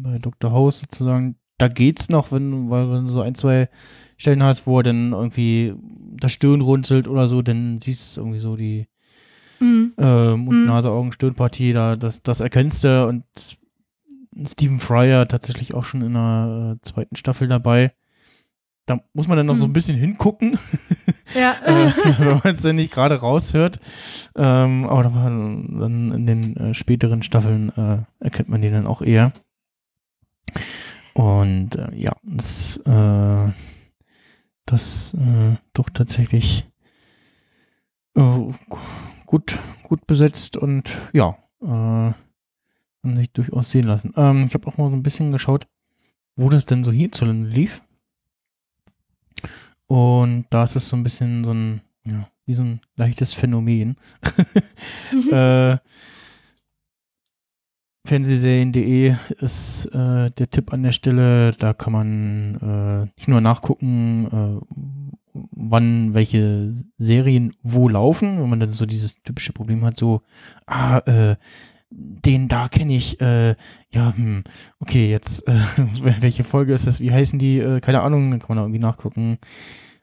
bei Dr. House sozusagen, da geht's noch, wenn, weil wenn du so ein, zwei Stellen hast, wo er dann irgendwie das Stirn runzelt oder so, dann siehst du irgendwie so die Mhm. äh, Mund, Mhm. Nase, Augen, Stirnpartie, da, das, das erkennst du und Stephen Fryer tatsächlich auch schon in der äh, zweiten Staffel dabei. Da muss man dann noch so ein Mhm. bisschen hingucken, Ja. äh, wenn man es dann nicht gerade raushört. Ähm, aber da war dann in den äh, späteren Staffeln äh, erkennt man den dann auch eher. Und äh, ja, das, äh, das äh, doch tatsächlich äh, gut, gut besetzt und ja, äh, kann sich durchaus sehen lassen. Ähm, ich habe auch mal so ein bisschen geschaut, wo das denn so hierzulande lief. Und da ist es so ein bisschen so ein, ja, wie so ein leichtes Phänomen. äh, Fernsehserien.de ist äh, der Tipp an der Stelle. Da kann man äh, nicht nur nachgucken, äh, wann welche Serien wo laufen, wenn man dann so dieses typische Problem hat, so, ah, äh, den da kenne ich, äh, ja, hm, okay, jetzt, äh, welche Folge ist das, wie heißen die, äh, keine Ahnung, dann kann man da irgendwie nachgucken,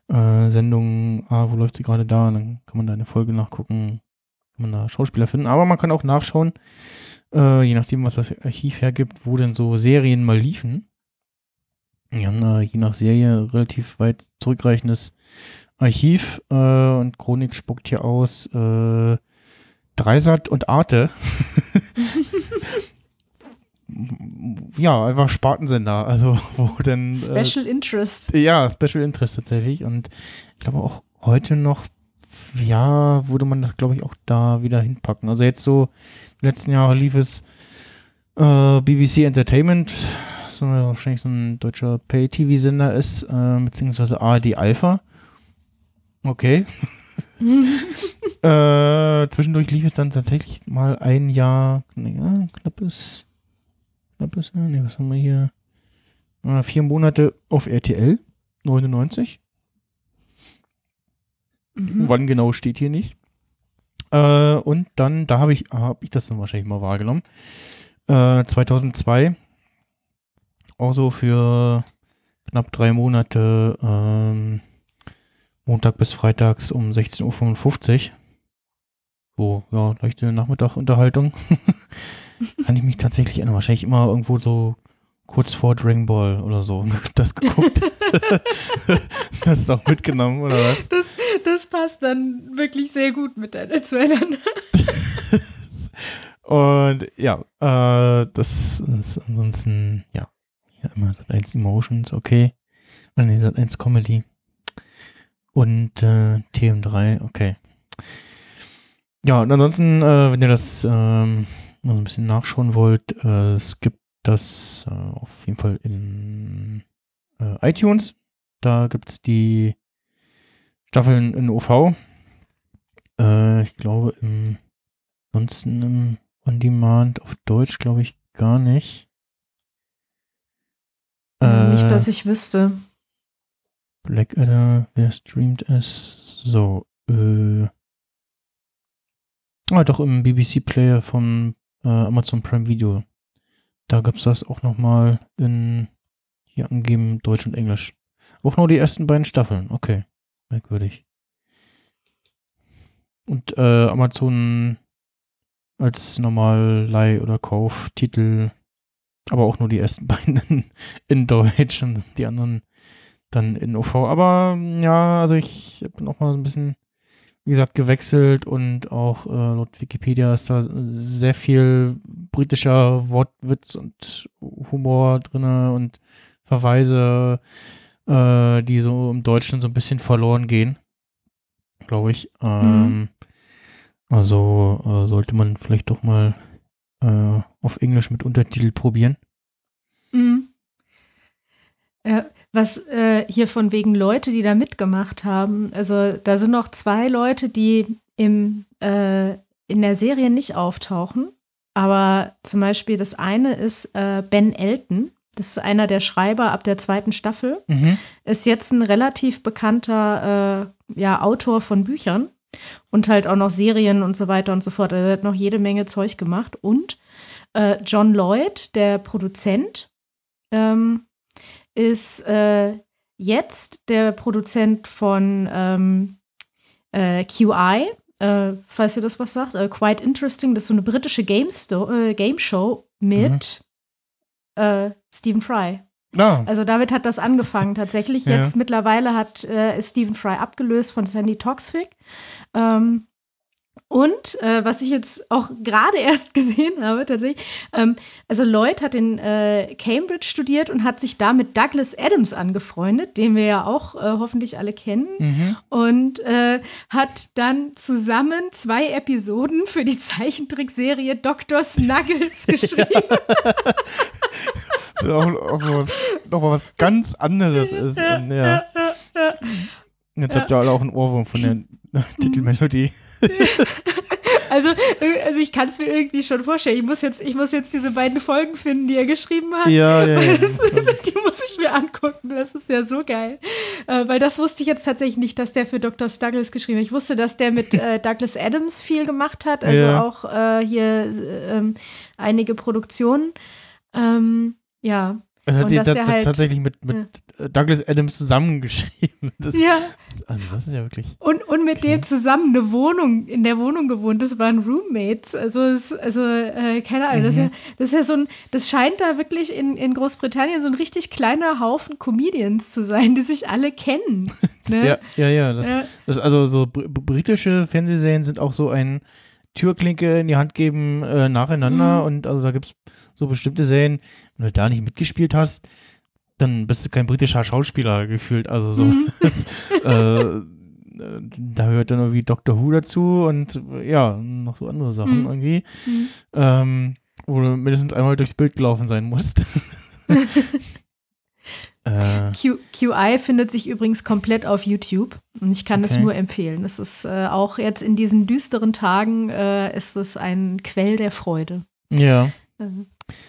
äh, Sendung, ah, wo läuft sie gerade da, und dann kann man da eine Folge nachgucken, kann man da Schauspieler finden, aber man kann auch nachschauen, äh, je nachdem, was das Archiv hergibt, wo denn so Serien mal liefen. Wir haben da je nach Serie relativ weit zurückreichendes Archiv äh, und Chronik spuckt hier aus äh, Dreisat und Arte. ja, einfach Spartensender, also wo denn Special Interest. äh, ja, Special Interest tatsächlich und ich glaube auch heute noch ja, würde man das, glaube ich, auch da wieder hinpacken. Also jetzt so, die letzten Jahre lief es äh, BBC Entertainment, so wahrscheinlich so ein deutscher Pay-TV-Sender ist, äh, beziehungsweise ARD Alpha. Okay. äh, zwischendurch lief es dann tatsächlich mal ein Jahr, naja, knappes, knappes, nee, was haben wir hier? Äh, vier Monate auf RTL, 99. Mhm. Wann genau steht hier nicht. Äh, und dann, da habe ich, habe ich das dann wahrscheinlich mal wahrgenommen. Äh, 2002, auch so für knapp drei Monate, ähm, Montag bis Freitags um 16.55 Uhr. So, ja, leichte Nachmittagunterhaltung. Kann ich mich tatsächlich erinnern. Wahrscheinlich immer irgendwo so kurz vor Dragon Ball oder so das geguckt. das ist auch mitgenommen, oder was? Das, das passt dann wirklich sehr gut mit deiner zueinander. Und ja, äh, das ist ansonsten, ja, ja immer Sat 1 Emotions, okay. Oder nee, Sat 1 Comedy. Und äh, TM3, okay. Ja, und ansonsten, äh, wenn ihr das ähm, noch ein bisschen nachschauen wollt, äh, es gibt das äh, auf jeden Fall in äh, iTunes. Da gibt es die Staffeln in OV. Äh, ich glaube, im, ansonsten im On Demand auf Deutsch glaube ich gar nicht. Nicht, Äh, dass ich wüsste. Blackadder, wer streamt es? So, äh. Ah, doch im BBC-Player von äh, Amazon Prime Video. Da gibt's das auch nochmal in hier angeben Deutsch und Englisch. Auch nur die ersten beiden Staffeln. Okay. Merkwürdig. Und äh, Amazon als normal Leih- oder Kauftitel, aber auch nur die ersten beiden in, in Deutsch und die anderen dann in OV. Aber ja, also ich habe noch mal ein bisschen, wie gesagt, gewechselt und auch äh, laut Wikipedia ist da sehr viel britischer Wortwitz und Humor drinne und Verweise, äh, die so im Deutschen so ein bisschen verloren gehen, glaube ich. Ähm, Also äh, sollte man vielleicht doch mal äh, auf Englisch mit Untertitel probieren. Mhm. Ja, was äh, hier von wegen Leute, die da mitgemacht haben. Also da sind noch zwei Leute, die im, äh, in der Serie nicht auftauchen. Aber zum Beispiel das eine ist äh, Ben Elton. Das ist einer der Schreiber ab der zweiten Staffel. Mhm. Ist jetzt ein relativ bekannter äh, ja, Autor von Büchern und halt auch noch Serien und so weiter und so fort. Also er hat noch jede Menge Zeug gemacht. Und äh, John Lloyd, der Produzent, ähm, ist äh, jetzt der Produzent von ähm, äh, QI, äh, falls ihr das was sagt. Äh, Quite Interesting, das ist so eine britische Game, äh, Game Show mit äh, Stephen Fry. Ah, Also damit hat das angefangen tatsächlich. Ja. Jetzt mittlerweile hat äh, ist Stephen Fry abgelöst von Sandy Toxvig. Ähm, und äh, was ich jetzt auch gerade erst gesehen habe, tatsächlich, ähm, also Lloyd hat in äh, Cambridge studiert und hat sich da mit Douglas Adams angefreundet, den wir ja auch äh, hoffentlich alle kennen. mhm. Und äh, hat dann zusammen zwei Episoden für die Zeichentrickserie Dr. Snuggles geschrieben. So, auch, auch was, noch mal was ganz anderes ist. Und, ja. Jetzt habt ihr alle auch einen Ohrwurm von der Titelmelodie. Also, also ich kann es mir irgendwie schon vorstellen. Ich muss, jetzt, ich muss jetzt diese beiden Folgen finden, die er geschrieben hat. Ja, ja, ja. Das, die muss ich mir angucken. Das ist ja so geil. Äh, weil das wusste ich jetzt tatsächlich nicht, dass der für Dr. Douglas geschrieben hat. Ich wusste, dass der mit äh, Douglas Adams viel gemacht hat. Also Ja. auch äh, hier äh, ähm, einige Produktionen. Ähm, ja. Das hat Und sie dass er halt- tatsächlich mit, mit Douglas Adams zusammengeschrieben. Das, Ja. Also das ist ja wirklich. Und, und mit dem zusammen eine Wohnung, in der Wohnung gewohnt. Das waren Roommates. Also, es, also äh, keine Ahnung. Das, ist ja, das ist ja so ein, das scheint da wirklich in, in Großbritannien so ein richtig kleiner Haufen Comedians zu sein, die sich alle kennen. Ne? Ja, ja, ja. Das, Ja. das, also so br britische Fernsehserien sind auch so ein Türklinke in die Hand geben äh, nacheinander Mhm. und also da gibt es so bestimmte Serien, wenn du da nicht mitgespielt hast, dann bist du kein britischer Schauspieler gefühlt. Also so Mhm. äh, da hört dann irgendwie Doctor Who dazu und ja, noch so andere Sachen Mhm. irgendwie. Mhm. Ähm, wo du mindestens einmal durchs Bild gelaufen sein musst. äh, Q, QI findet sich übrigens komplett auf YouTube und ich kann es Okay. nur empfehlen. Es ist äh, auch jetzt in diesen düsteren Tagen äh, ist es ein Quell der Freude. ja. Äh,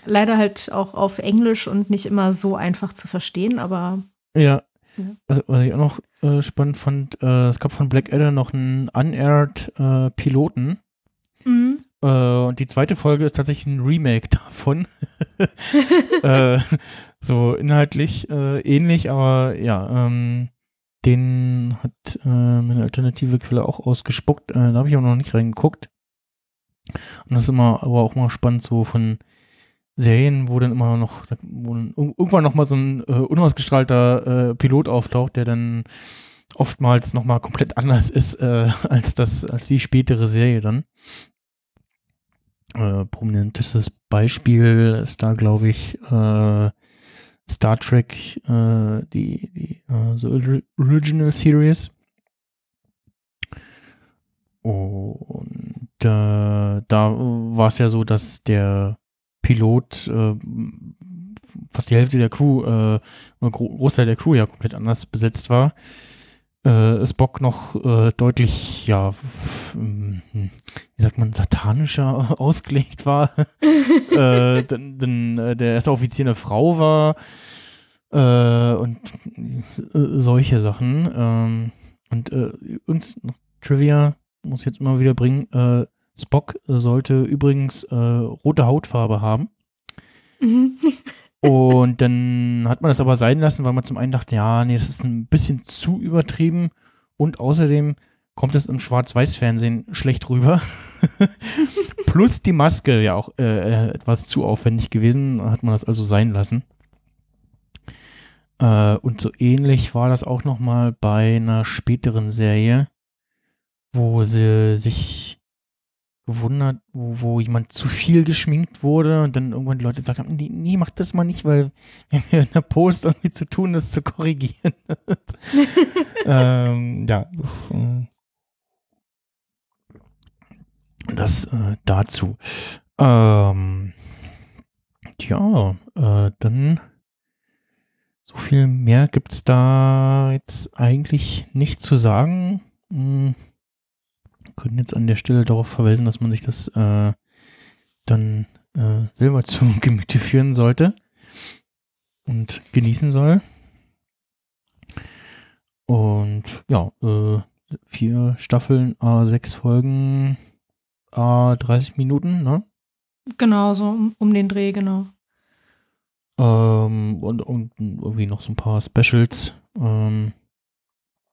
leider halt auch auf Englisch und nicht immer so einfach zu verstehen, aber Ja. Ja. Also, was ich auch noch äh, spannend fand, äh, es gab von Blackadder noch einen unaired äh, Piloten. mhm. Äh, und die zweite Folge ist tatsächlich ein Remake davon. äh, so inhaltlich äh, ähnlich, aber ja, ähm, den hat meine alternative Quelle auch ausgespuckt. Da habe ich aber noch nicht reingeguckt. Und das ist immer aber auch mal spannend, so von Serien, wo dann immer noch, wo dann ir- irgendwann noch mal so ein äh, unausgestrahlter äh, Pilot auftaucht, der dann oftmals noch mal komplett anders ist äh, als das, als die spätere Serie dann. Äh, prominentestes Beispiel ist da, glaube ich, äh, Star Trek, äh, die, die äh, Ori- Original Series. Und äh, da war es ja so, dass der Pilot äh, fast die Hälfte der Crew, äh, Großteil der Crew ja komplett anders besetzt war. Äh, Spock noch äh, deutlich, ja, ähm, wie sagt man, satanischer ausgelegt war. äh, denn, denn äh, der erste Offizier eine Frau war äh, und äh, solche Sachen. Ähm, und äh, übrigens noch Trivia muss ich jetzt immer wieder bringen. Äh, Spock sollte übrigens äh, rote Hautfarbe haben. Mhm. Und dann hat man das aber sein lassen, weil man zum einen dachte, ja, nee, das ist ein bisschen zu übertrieben. Und außerdem kommt es im Schwarz-Weiß-Fernsehen schlecht rüber. Plus die Maske ja auch äh, etwas zu aufwendig gewesen, hat man das also sein lassen. Äh, und so ähnlich war das auch noch mal bei einer späteren Serie, wo sie sich gewundert, wo, wo jemand zu viel geschminkt wurde und dann irgendwann die Leute gesagt haben, nee, nee, mach das mal nicht, weil wir haben ja in der Post irgendwie zu tun, das zu korrigieren. ähm, ja, uff, äh, das äh, dazu. Ähm, ja, äh, dann so viel mehr gibt's da jetzt eigentlich nicht zu sagen. Hm, können jetzt an der Stelle darauf verweisen, dass man sich das äh, dann äh, selber zu Gemüte führen sollte und genießen soll. Und ja, äh, vier Staffeln, a sechs Folgen, a 30 Minuten, ne? Genau, so um, um den Dreh, genau. Ähm, und, und irgendwie noch so ein paar Specials, ähm,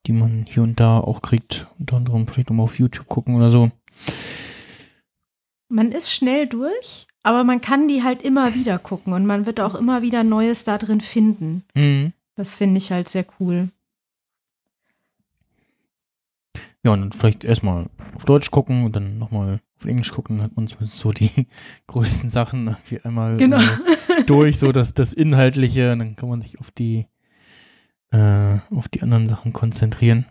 die man hier und da auch kriegt. Unter anderem vielleicht nochmal auf YouTube gucken oder so. Man ist schnell durch, aber man kann die halt immer wieder gucken und man wird auch immer wieder Neues da drin finden. Mhm. Das finde ich halt sehr cool. Ja, und dann vielleicht erstmal auf Deutsch gucken und dann nochmal auf Englisch gucken, dann hat man so die größten Sachen irgendwie einmal Genau. äh, durch, so dass das Inhaltliche, und dann kann man sich auf die äh, auf die anderen Sachen konzentrieren.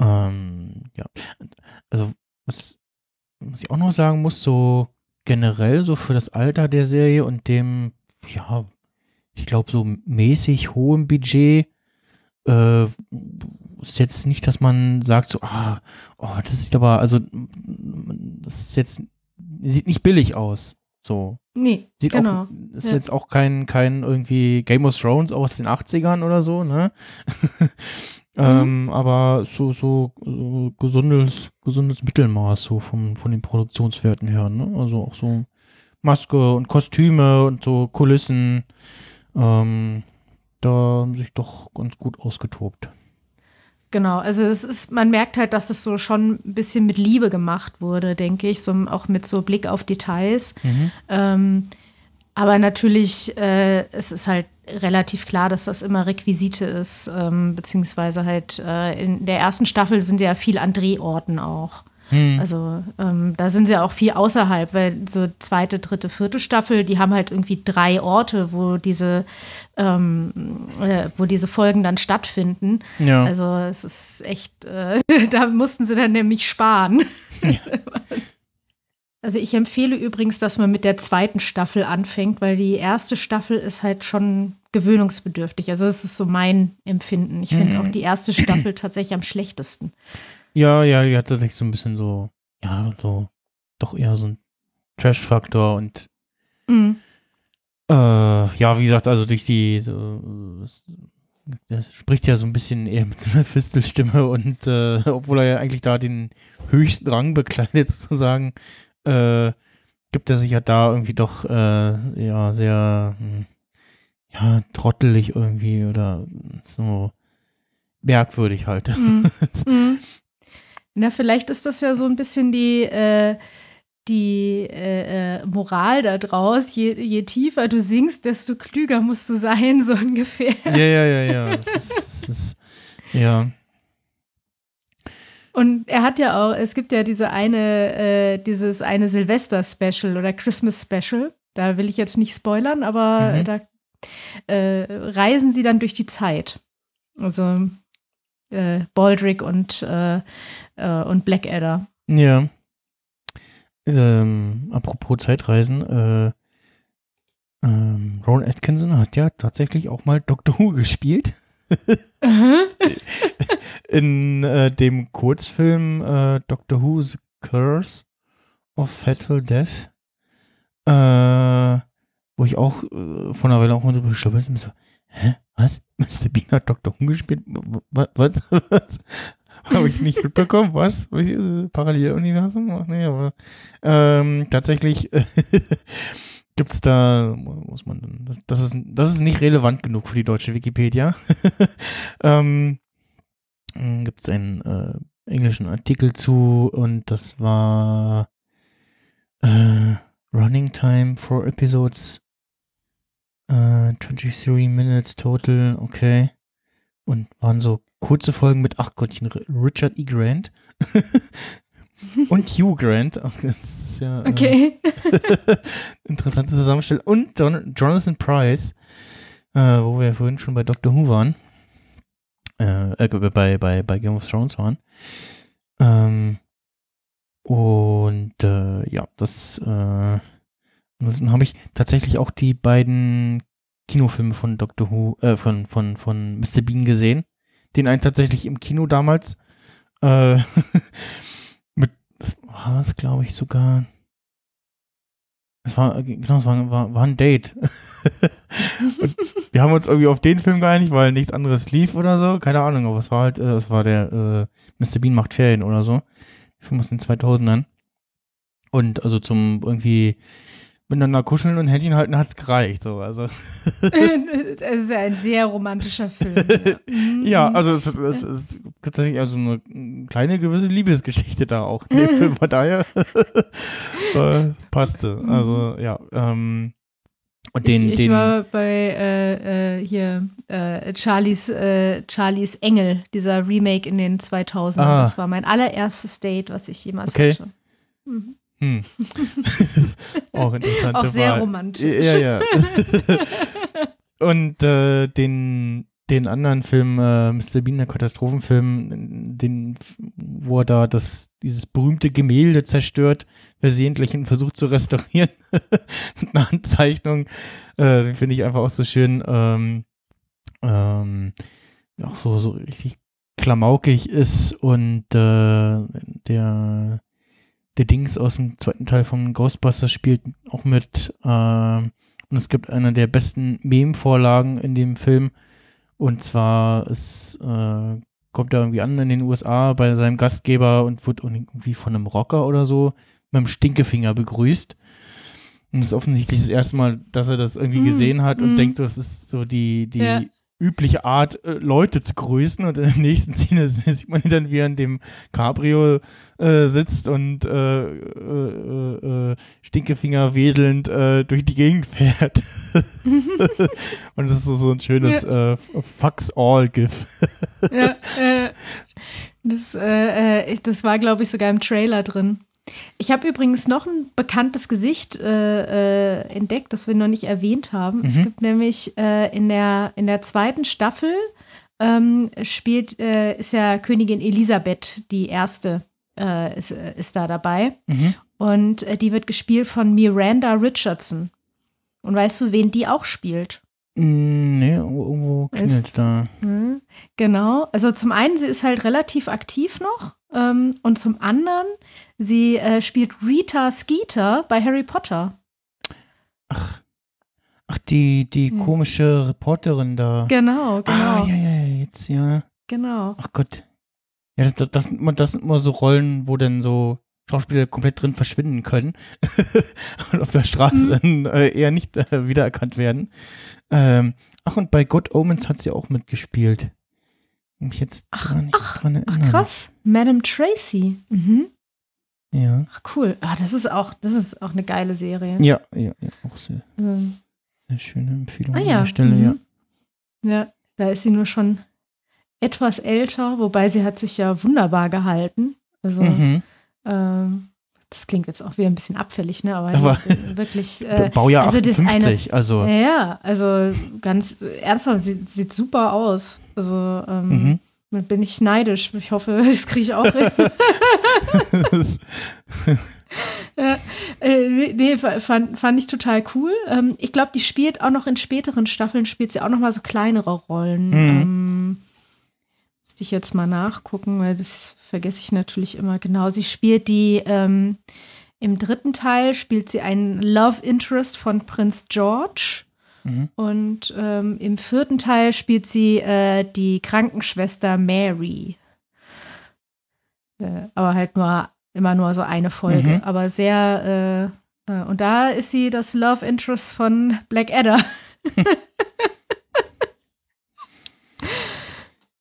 Ähm, ja, also was, was ich auch noch sagen muss, so generell so für das Alter der Serie und dem, ja, ich glaube so mäßig hohem Budget, äh, ist jetzt nicht, dass man sagt so, ah, oh, das sieht aber, also das ist jetzt, sieht nicht billig aus. So. Nee, Sieht genau. auch, ist Ja. jetzt auch kein, kein irgendwie Game of Thrones aus den 80ern oder so, ne? ähm, aber so, so, so gesundes, gesundes Mittelmaß, so vom, von den Produktionswerten her, ne? Also auch so Maske und Kostüme und so Kulissen, ähm, da haben sich doch ganz gut ausgetobt. Genau, also es ist, man merkt halt, dass es so schon ein bisschen mit Liebe gemacht wurde, denke ich, so auch mit so Blick auf Details. Ähm, aber natürlich, äh, es ist halt relativ klar, dass das immer Requisite ist, ähm, beziehungsweise halt äh, in der ersten Staffel sind ja viel an Drehorten auch. Hm. Also ähm, da sind sie auch viel außerhalb, weil so zweite, dritte, vierte Staffel, die haben halt irgendwie drei Orte, wo diese, ähm, äh, wo diese Folgen dann stattfinden. ja. Also es ist echt, äh, da mussten sie dann nämlich sparen. Also ich empfehle übrigens, dass man mit der zweiten Staffel anfängt, weil die erste Staffel ist halt schon gewöhnungsbedürftig. Also das ist so mein Empfinden. Ich finde Mhm. auch die erste Staffel tatsächlich am schlechtesten. Ja, ja, hat tatsächlich so ein bisschen so, ja, so, doch eher so ein Trash-Faktor und Mhm. Äh, ja, wie gesagt, also durch die, so, das spricht ja so ein bisschen eher mit so einer Fistelstimme und äh, obwohl er ja eigentlich da den höchsten Rang bekleidet sozusagen, äh, gibt er sich ja da irgendwie doch äh, ja sehr hm, ja trottelig irgendwie oder so merkwürdig halt. Mhm. Mhm. Na, vielleicht ist das ja so ein bisschen die, äh, die äh, äh, Moral da draus. Je, je tiefer du singst, desto klüger musst du sein, so ungefähr. ja, ja, ja, ja. Das ist, das ist, ja. Und er hat ja auch, es gibt ja diese eine, äh, dieses eine Silvester-Special oder Christmas-Special. Da will ich jetzt nicht spoilern, aber Mhm. da äh, reisen sie dann durch die Zeit. Also äh, Baldrick und, äh, äh, und Blackadder. Ja. Ähm, apropos Zeitreisen, äh, ähm, Ron Atkinson hat ja tatsächlich auch mal Doctor Who gespielt. In äh, dem Kurzfilm äh, Doctor Who The Curse of Fatal Death. Äh, wo ich auch äh, von einer Weile auch mal drüber gestolpert bin. So, hä? Was? Mr. Bean hat Doctor Who gespielt? Was? Was? Habe ich nicht mitbekommen, was? Äh, Paralleluniversum? Ach, nee, aber ähm, tatsächlich gibt es da, muss man, das, das, ist, das ist nicht relevant genug für die deutsche Wikipedia. ähm, gibt es einen äh, englischen Artikel zu und das war äh, Running Time for Episodes äh, 23 Minutes total, okay. Und waren so kurze Folgen mit, ach Gottchen, Richard E. Grant und Hugh Grant. Das ist ja äh, Okay. interessante Zusammenstellung. Und Jon Jonathan Price, äh, wo wir ja vorhin schon bei Doctor Who waren. Äh, äh, bei, bei, bei Game of Thrones waren. Ähm, und äh, ja, das äh, ansonsten habe ich tatsächlich auch die beiden Kinofilme von Doctor Who, äh, von, von, von Mr. Bean gesehen. Den einen tatsächlich im Kino damals. Äh, mit, das war es, glaube ich, sogar. Es war, genau, es war, war, war ein Date. wir haben uns irgendwie auf den Film geeinigt, weil nichts anderes lief oder so. Keine Ahnung, aber es war halt, äh, es war der äh, Mr. Bean macht Ferien oder so. Film aus den 2000ern. Und also zum irgendwie miteinander kuscheln und Händchen halten hat's gereicht. So, also. Es ist ja ein sehr romantischer Film. Mhm. Ja, also es, es, es gibt tatsächlich also eine kleine gewisse Liebesgeschichte da auch in dem Film, von daher äh, passte. Also ja, ähm, und den, ich, ich den war bei äh, äh, hier äh, Charlies, äh, Charlies Engel, dieser Remake in den 2000ern. Ah. Das war mein allererstes Date, was ich jemals Okay. hatte. Mhm. Hm. auch interessant. Auch sehr Wahl. romantisch. Ja, ja. und äh, den den anderen Film, äh, Mr. Bean, der Katastrophenfilm, den, wo er da das, dieses berühmte Gemälde zerstört, versehentlich und versucht zu restaurieren. Mit einer Handzeichnung. Äh, den finde ich einfach auch so schön, ähm, ähm, auch so, so richtig klamaukig ist und äh, der, der Dings aus dem zweiten Teil von Ghostbusters spielt auch mit. Äh, und es gibt eine der besten Meme-Vorlagen in dem Film. Und zwar ist, äh, kommt er irgendwie an in den USA bei seinem Gastgeber und wird irgendwie von einem Rocker oder so mit dem Stinkefinger begrüßt. Und es ist offensichtlich das erste Mal, dass er das irgendwie Mm, gesehen hat und mm. denkt, so, es ist so die, die Ja. Übliche Art, äh, Leute zu grüßen. Und in der nächsten Szene sieht man ihn dann, wie er in dem Cabrio äh, sitzt und äh, äh, äh, Stinkefinger wedelnd äh, durch die Gegend fährt. und das ist so, so ein schönes äh, Fucks All-GIF. ja, äh, das, äh, äh, das war, glaube ich, sogar im Trailer drin. Ich habe übrigens noch ein bekanntes Gesicht äh, äh, entdeckt, das wir noch nicht erwähnt haben. Mhm. Es gibt nämlich äh, in, der, in der zweiten Staffel ähm, spielt, äh, ist ja Königin Elisabeth die erste, äh, ist, ist da dabei. Mhm. Und äh, die wird gespielt von Miranda Richardson. Und weißt du, wen die auch spielt? Mm, nee, irgendwo klingelt da. Hm, genau. Also zum einen, sie ist halt relativ aktiv noch. Ähm, und zum anderen, sie äh, spielt Rita Skeeter bei Harry Potter. Ach. Ach, die, die hm. komische Reporterin da. Genau, genau. Ah, ja, ja, jetzt, ja. Genau. Ach Gott. Ja, das, das, das, das sind immer so Rollen, wo dann so Schauspieler komplett drin verschwinden können und auf der Straße mhm. dann eher nicht äh, wiedererkannt werden. Ähm, ach, und bei God Omens hat sie auch mitgespielt. Mich jetzt ach, dran, ach, dran erinnern. Ach, krass. Madame Tracy. Mhm. Ja. Ach, cool. Ah, das ist auch, das ist auch eine geile Serie. Ja, ja, ja, auch sehr, mhm. sehr schöne Empfehlung ah, ja. an der Stelle, mhm. ja. Ja, da ist sie nur schon etwas älter, wobei sie hat sich ja wunderbar gehalten. Also, mhm. ähm, das klingt jetzt auch wieder ein bisschen abfällig, ne? Aber, Aber wirklich. Äh, Baujahr also 58, eine, also. Ja, also ganz ernsthaft, sieht, sieht super aus. Also ähm, mhm. bin ich neidisch. Ich hoffe, das kriege ich auch hin. ja, äh, nee, fand, fand ich total cool. Ähm, ich glaube, die spielt auch noch in späteren Staffeln, spielt sie auch noch mal so kleinere Rollen. Mhm. Ähm, ich jetzt mal nachgucken, weil das vergesse ich natürlich immer genau. Sie spielt die, ähm, im dritten Teil spielt sie einen Love Interest von Prinz George. Mhm. Und ähm, im vierten Teil spielt sie äh, die Krankenschwester Mary. Äh, aber halt nur immer nur so eine Folge. Mhm. Aber sehr, äh, äh und da ist sie das Love Interest von Black Adder.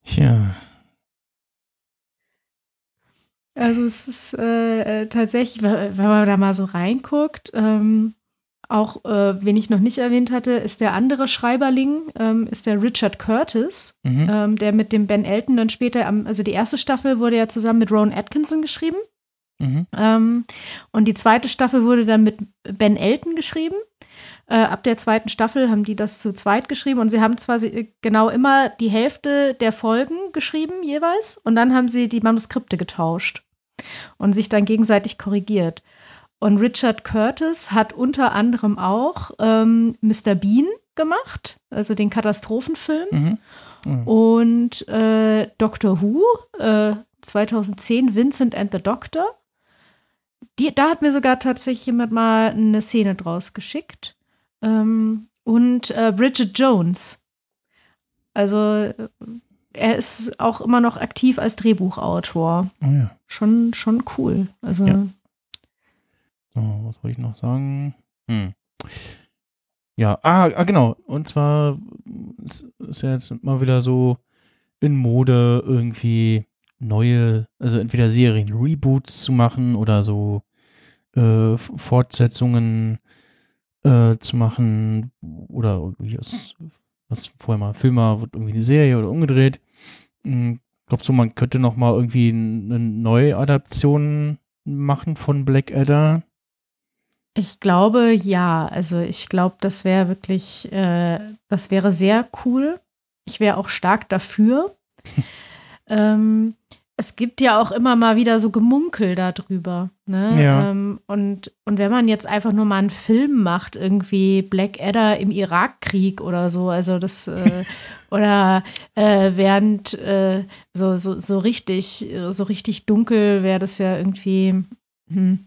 ja. Also es ist äh, äh, tatsächlich, wenn man da mal so reinguckt, ähm, auch, äh, wen ich noch nicht erwähnt hatte, ist der andere Schreiberling, ähm, ist der Richard Curtis, mhm. ähm, der mit dem Ben Elton dann später, am, also die erste Staffel wurde ja zusammen mit Rowan Atkinson geschrieben. Mhm. Ähm, und die zweite Staffel wurde dann mit Ben Elton geschrieben. Äh, ab der zweiten Staffel haben die das zu zweit geschrieben und sie haben zwar genau immer die Hälfte der Folgen geschrieben jeweils und dann haben sie die Manuskripte getauscht und sich dann gegenseitig korrigiert. Und Richard Curtis hat unter anderem auch ähm, Mr. Bean gemacht, also den Katastrophenfilm. Mhm. Mhm. Und äh, Doctor Who, äh, 2010, Vincent and the Doctor. Die, da hat mir sogar tatsächlich jemand mal eine Szene draus geschickt. Ähm, und äh, Bridget Jones. Also er ist auch immer noch aktiv als Drehbuchautor. Oh ja. Schon, schon cool. Also. Ja. So, was wollte ich noch sagen? Hm. Ja, ah, ah, genau. Und zwar ist, ja jetzt mal wieder so in Mode irgendwie neue, also entweder Serien Reboots zu machen oder so äh, Fortsetzungen äh, zu machen oder irgendwie aus was vorher mal Film war, wird irgendwie eine Serie oder umgedreht. Hm, glaubst du, man könnte noch mal irgendwie eine neue Adaption machen von Blackadder? Ich glaube, ja. Also ich glaube, das wäre wirklich, äh, das wäre sehr cool. Ich wäre auch stark dafür. ähm, es gibt ja auch immer mal wieder so Gemunkel darüber. Ne? Ja. Ähm, und, und wenn man jetzt einfach nur mal einen Film macht, irgendwie Black Adder im Irakkrieg oder so, also das äh, oder äh, während äh, so, so, so richtig, so richtig dunkel wäre das ja irgendwie hm,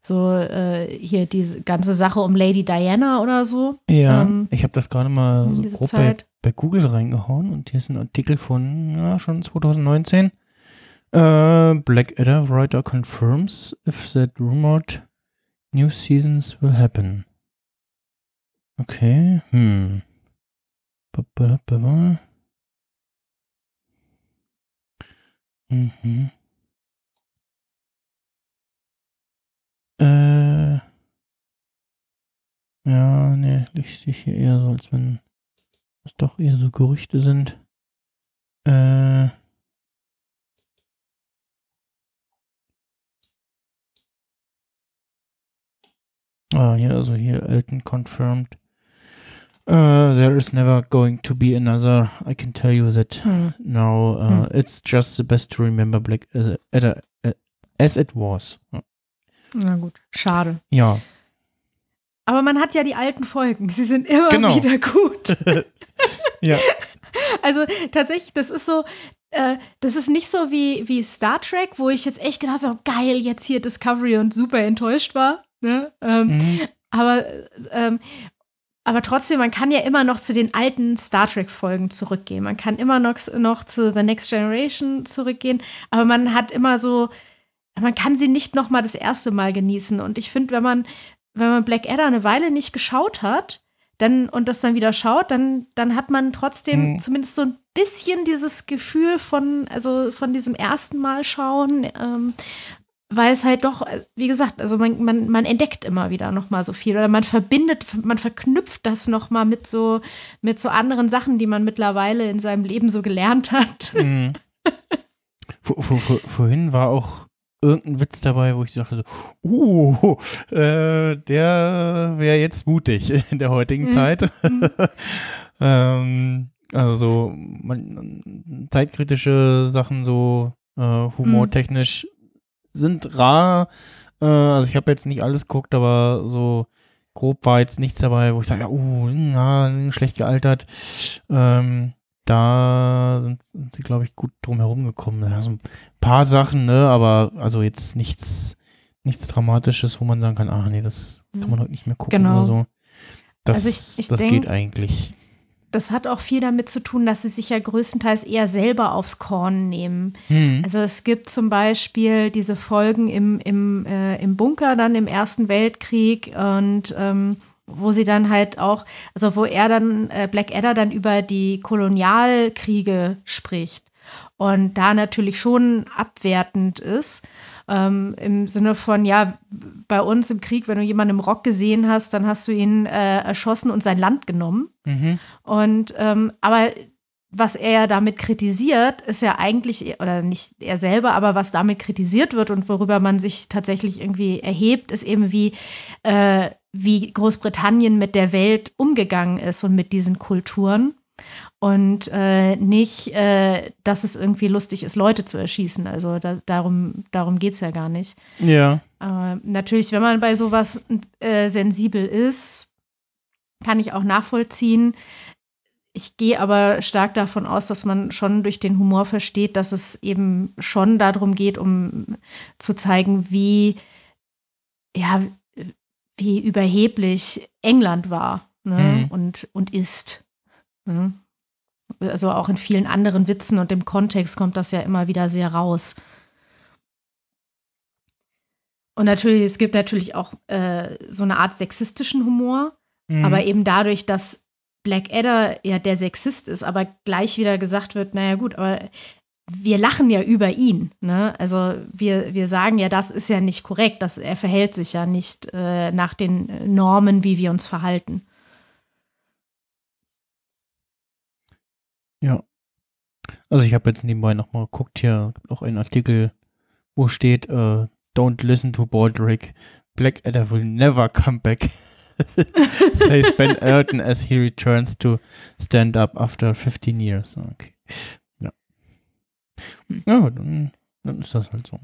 so äh, hier diese ganze Sache um Lady Diana oder so. Ja, ähm, ich habe das gerade mal so grob bei, bei, Google reingehauen und hier ist ein Artikel von ja, schon 2019. Äh, Black Adder writer confirms if that rumored new seasons will happen. Okay, hm. Ba, ba, ba, ba. Mhm. Äh. Ja, ne, liest sich hier eher so, als wenn es doch eher so Gerüchte sind. Äh. Ah, ja, also hier Elton confirmed. Uh, there is never going to be another. I can tell you that Hm. now. Uh, Hm. It's just the best to remember Black as, as, as it was. Na gut, schade. Ja. Aber man hat ja die alten Folgen. Sie sind immer Genau. wieder gut. ja. Also tatsächlich, das ist so, äh, das ist nicht so wie, wie Star Trek, wo ich jetzt echt gedacht habe, geil, jetzt hier Discovery und super enttäuscht war. Ne? Ähm, Mhm. aber, ähm, aber trotzdem, man kann ja immer noch zu den alten Star Trek-Folgen zurückgehen. Man kann immer noch, noch zu The Next Generation zurückgehen, aber man hat immer so, man kann sie nicht noch mal das erste Mal genießen. Und ich finde, wenn man, wenn man Black Adder eine Weile nicht geschaut hat, dann und das dann wieder schaut, dann, dann hat man trotzdem Mhm. zumindest so ein bisschen dieses Gefühl von, also von diesem ersten Mal schauen, ähm, weil es halt doch, wie gesagt, also man, man, man entdeckt immer wieder noch mal so viel oder man verbindet, man verknüpft das noch mal mit so, mit so anderen Sachen, die man mittlerweile in seinem Leben so gelernt hat. Mhm. vor, vor, vor, vorhin war auch irgendein Witz dabei, wo ich dachte so, uh, äh, der wäre jetzt mutig in der heutigen Mhm. Zeit. Mhm. ähm, also so man, zeitkritische Sachen so äh, humortechnisch sind rar. Äh, also ich habe jetzt nicht alles geguckt, aber so grob war jetzt nichts dabei, wo ich sage, ja, uh, na, schlecht gealtert. Ähm, da sind, sind sie, glaube ich, gut drum herum gekommen. Ja, so ein paar Sachen, ne, aber also jetzt nichts, nichts Dramatisches, wo man sagen kann, ah nee, das kann man heute nicht mehr gucken Genau. oder so. Das, Also ich- ich das denk- geht eigentlich. Das hat auch viel damit zu tun, dass sie sich ja größtenteils eher selber aufs Korn nehmen. Hm. Also es gibt zum Beispiel diese Folgen im, im, äh, im Bunker dann im Ersten Weltkrieg und ähm, wo sie dann halt auch, also wo er dann, äh, Black Adder dann über die Kolonialkriege spricht und da natürlich schon abwertend ist. Ähm, Im Sinne von, ja, bei uns im Krieg, wenn du jemanden im Rock gesehen hast, dann hast du ihn äh, erschossen und sein Land genommen. Mhm. Und ähm, aber was er ja damit kritisiert, ist ja eigentlich, oder nicht er selber, aber was damit kritisiert wird und worüber man sich tatsächlich irgendwie erhebt, ist eben wie, äh, wie Großbritannien mit der Welt umgegangen ist und mit diesen Kulturen. Und äh, nicht, äh, dass es irgendwie lustig ist, Leute zu erschießen. Also da, darum, darum geht es ja gar nicht. Ja. Äh, natürlich, wenn man bei sowas äh, sensibel ist, kann ich auch nachvollziehen. Ich gehe aber stark davon aus, dass man schon durch den Humor versteht, dass es eben schon darum geht, um zu zeigen, wie, ja, wie überheblich England war ne? Mhm. und, und ist. Ne? Also auch in vielen anderen Witzen und im Kontext kommt das ja immer wieder sehr raus. Und natürlich, es gibt natürlich auch äh, so eine Art sexistischen Humor, Mhm. aber eben dadurch, dass Black Adder ja der Sexist ist, aber gleich wieder gesagt wird, naja gut, aber wir lachen ja über ihn. Ne? Also wir, wir sagen ja, das ist ja nicht korrekt, das, er verhält sich ja nicht äh, nach den Normen, wie wir uns verhalten. Ja. Also ich habe jetzt nebenbei nochmal geguckt, hier gibt auch einen Artikel, wo steht, äh, Don't listen to Baldrick. Blackadder will never come back. Says Ben Elton as he returns to stand up after 15 years. Okay. Ja. Ja, dann, dann ist das halt so.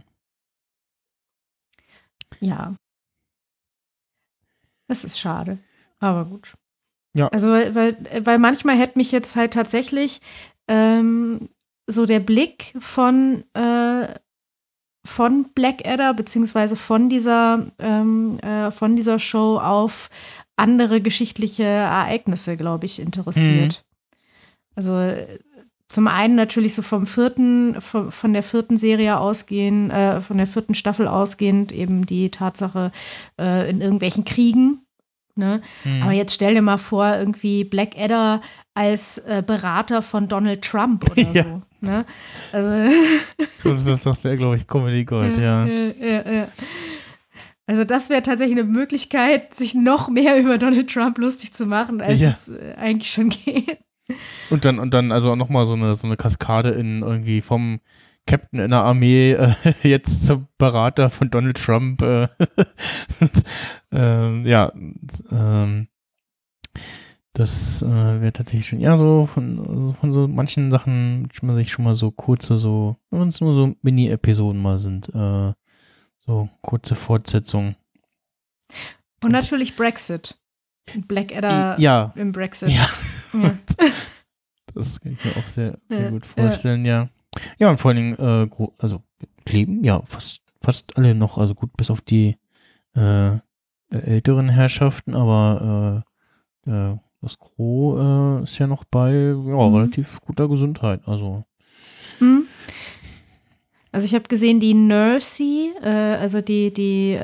Ja. Das ist schade. Aber gut. Ja. Also, weil, weil, manchmal hätte mich jetzt halt tatsächlich ähm, so der Blick von, äh, von Blackadder, beziehungsweise von dieser, ähm, äh, von dieser Show auf andere geschichtliche Ereignisse, glaube ich, interessiert. Also äh, zum einen natürlich so vom vierten, von, von der vierten Serie ausgehend, äh, von der vierten Staffel ausgehend, eben die Tatsache äh, in irgendwelchen Kriegen Ne? Hm. Aber jetzt stell dir mal vor, irgendwie Blackadder als äh, Berater von Donald Trump oder Ja. so. Ne? Also, Das, das wäre, glaube ich, Comedy Gold, ja. ja, ja. Also das wäre tatsächlich eine Möglichkeit, sich noch mehr über Donald Trump lustig zu machen, als es äh, eigentlich schon geht. Und dann, und dann also auch nochmal so eine, so eine Kaskade in irgendwie vom Captain in der Armee äh, jetzt zum Berater von Donald Trump. Äh, ähm, ja, ähm, das äh, wäre tatsächlich schon, ja, so von, von so manchen Sachen wünscht man sich schon mal so kurze, so, wenn es nur so Mini-Episoden mal sind, äh, so kurze Fortsetzungen. Und natürlich Brexit. Blackadder ja, im Brexit. ja. Ja. Das kann ich mir auch sehr, sehr Ja, gut vorstellen, ja. Ja, und vor allen Dingen, äh, also leben ja fast, fast alle noch, also gut, bis auf die äh, älteren Herrschaften, aber äh, äh, das Gros äh, ist ja noch bei ja, Mhm. relativ guter Gesundheit. Also, Hm. Also ich habe gesehen, die Nursey, äh, also die, die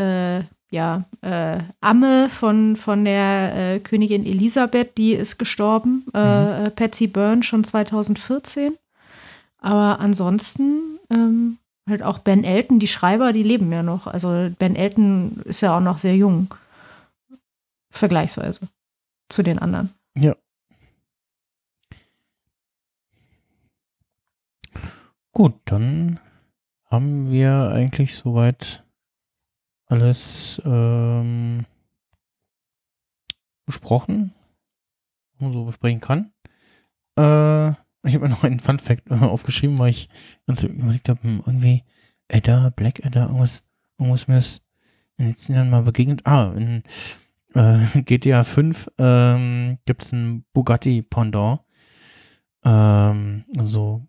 ja, äh, Amme von, von der äh, Königin Elisabeth, die ist gestorben. Äh, Patsy Byrne schon 2014. Aber ansonsten ähm, halt auch Ben Elton, die Schreiber, die leben ja noch. Also Ben Elton ist ja auch noch sehr jung. Vergleichsweise zu den anderen. ja. Gut, dann haben wir eigentlich soweit alles ähm, besprochen, was man so besprechen kann. Äh, ich habe noch einen Fun Fact äh, aufgeschrieben, weil ich ganz überlegt habe, hm, irgendwie Adder, Black Adder, irgendwas, irgendwas mir ist in den letzten Jahren mal begegnet. Ah, in äh, GTA 5 ähm, gibt es ein Bugatti Pendant. Ähm, also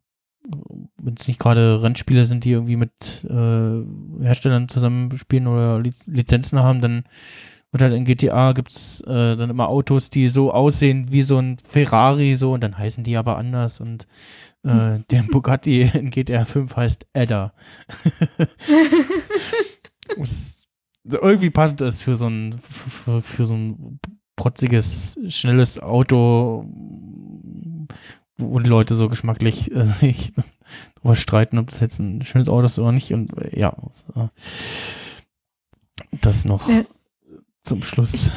wenn es nicht gerade Rennspiele sind, die irgendwie mit äh, Herstellern zusammenspielen oder Liz Lizenzen haben, dann wird halt in GTA gibt es äh, dann immer Autos, die so aussehen wie so ein Ferrari so und dann heißen die aber anders und äh, der Bugatti in GTA 5 heißt Adder. Das- irgendwie passt das für so ein für, für so ein protziges, schnelles Auto, wo die Leute so geschmacklich äh, sich drüber streiten, ob das jetzt ein schönes Auto ist oder nicht. Und äh, ja, das noch Ja. Zum Schluss.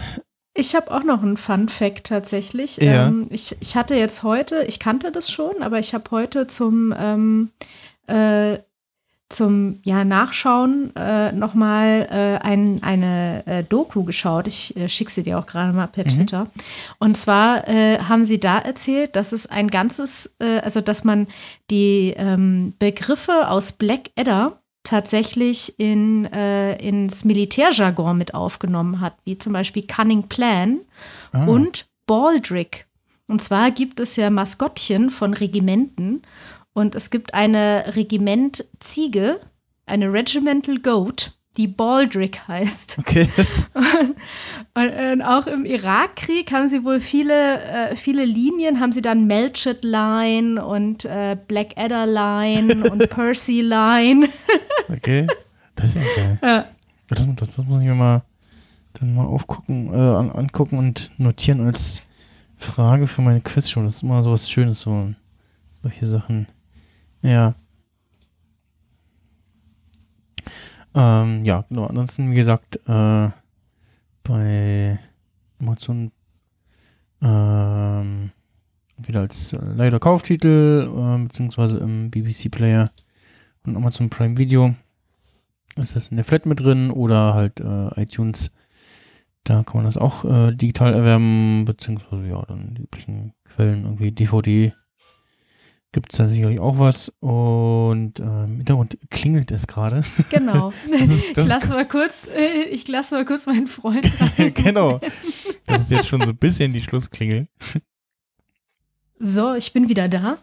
Ich habe auch noch einen Fun Fact tatsächlich. Ja. Ähm, ich, ich hatte jetzt heute, ich kannte das schon, aber ich habe heute zum, ähm, äh, zum ja, Nachschauen äh, nochmal äh, ein, eine äh, Doku geschaut. Ich äh, schicke sie dir auch gerade mal per Mhm. Twitter. Und zwar äh, haben sie da erzählt, dass es ein ganzes, äh, also dass man die ähm, Begriffe aus Black Adder tatsächlich in, äh, ins Militärjargon mit aufgenommen hat, wie zum Beispiel Cunning Plan Ah, und Baldrick. Und zwar gibt es ja Maskottchen von Regimenten und es gibt eine Regimentziege, eine Regimental Goat, die Baldrick heißt. Okay. Und, und, und auch im Irakkrieg haben sie wohl viele, äh, viele Linien, haben sie dann Melchett Line und äh, Blackadder Line und Percy Line. Okay. Das ist ja geil. Ja. Das, das, das muss ich mir mal dann mal aufgucken, äh, an, angucken und notieren als Frage für meine Quizshow. Das ist immer so was Schönes, so solche Sachen. Ja. Ähm, ja, genau. Ansonsten, wie gesagt, äh, bei Amazon ähm, wieder als äh, leider Kauftitel, äh, beziehungsweise im BBC Player und Amazon Prime Video ist das in der Flat mit drin oder halt äh, iTunes. Da kann man das auch äh, digital erwerben, beziehungsweise ja, dann die üblichen Quellen, irgendwie DVD. Gibt es da sicherlich auch was. Und äh, im Hintergrund klingelt es gerade. Genau. ist- das ich lasse mal kurz, äh, ich lasse mal kurz meinen Freund rein. genau. Das ist jetzt schon so ein bisschen die Schlussklingel. So, ich bin wieder da.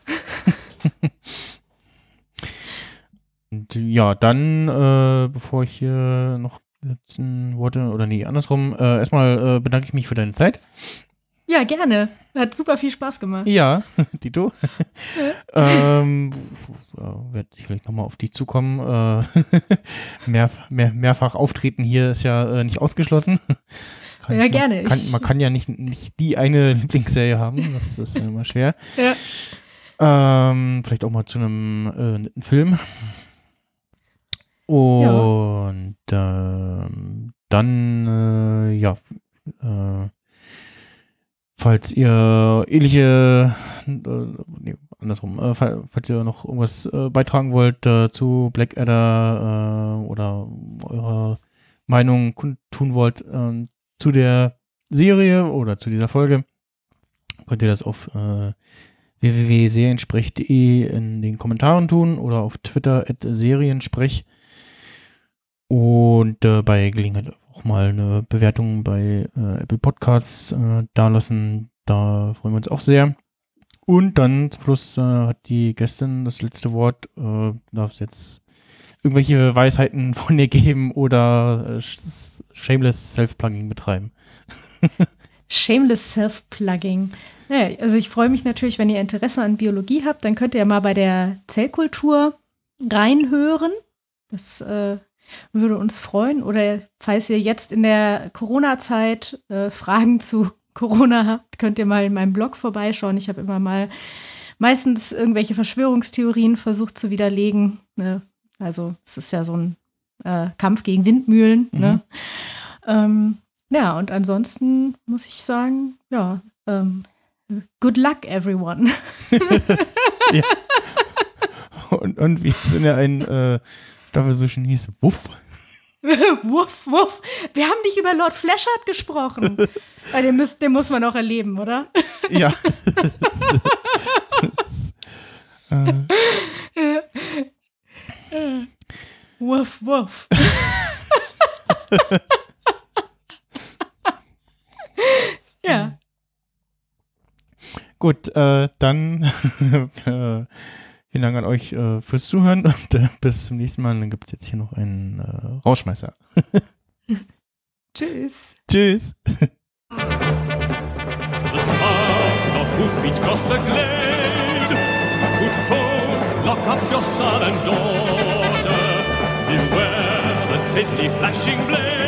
Und ja, dann, äh, bevor ich hier noch letzten Worte, oder nee, andersrum, äh, erstmal äh, bedanke ich mich für deine Zeit. Ja, gerne. Hat super viel Spaß gemacht. Ja, Dito. ähm, ja, werde sicherlich nochmal auf dich zukommen. Äh, mehr, mehr, mehrfach auftreten hier ist ja äh, nicht ausgeschlossen. Kann, Ja, man gerne. Kann, Ich- man kann ja nicht, nicht die eine Lieblingsserie haben. Das ist ja immer schwer. Ja. Ähm, vielleicht auch mal zu einem äh, netten Film. Und ähm, dann, äh, ja, äh, falls ihr ähnliche, äh, nee, andersrum, äh, fall- falls ihr noch irgendwas äh, beitragen wollt äh, zu Blackadder äh, oder eure Meinung kundtun wollt ähm, zu der Serie oder zu dieser Folge, könnt ihr das auf äh, www.seriensprech.de in den Kommentaren tun oder auf Twitter at Seriensprech. Und bei Gelegenheit auch mal eine Bewertung bei äh, Apple Podcasts äh, dalassen. Da freuen wir uns auch sehr. Und dann zum Schluss äh, hat die Gästin das letzte Wort. Äh, darf es jetzt irgendwelche Weisheiten von ihr geben oder äh, sh- shameless Self-Plugging betreiben. Shameless Self-Plugging. Naja, also ich freue mich natürlich, wenn ihr Interesse an Biologie habt, dann könnt ihr mal bei der Zellkultur reinhören. Das äh, würde uns freuen. Oder falls ihr jetzt in der Corona-Zeit äh, Fragen zu Corona habt, könnt ihr mal in meinem Blog vorbeischauen. Ich habe immer mal meistens irgendwelche Verschwörungstheorien versucht zu widerlegen. Ne? Also es ist ja so ein äh, Kampf gegen Windmühlen. Ne? Ähm, ja, und ansonsten muss ich sagen, ja, ähm, good luck, everyone. Und, und wie es in der einen äh, Staffel so schön hieß, Wuff. wuff, wuff. Wir haben nicht über Lord Flashard gesprochen. Ja, den, müsst, den muss man auch erleben, oder? Ja. äh, Wuff, wuff. ja, gut, äh, dann äh, vielen Dank an euch äh, fürs Zuhören und äh, bis zum nächsten Mal. Dann gibt es jetzt hier noch einen äh, Rauschmeißer. tschüss. Tschüss. The sound of hoofbeats cross the glade. Good folk, lock up your son and daughter. Beware the deadly flashing blade.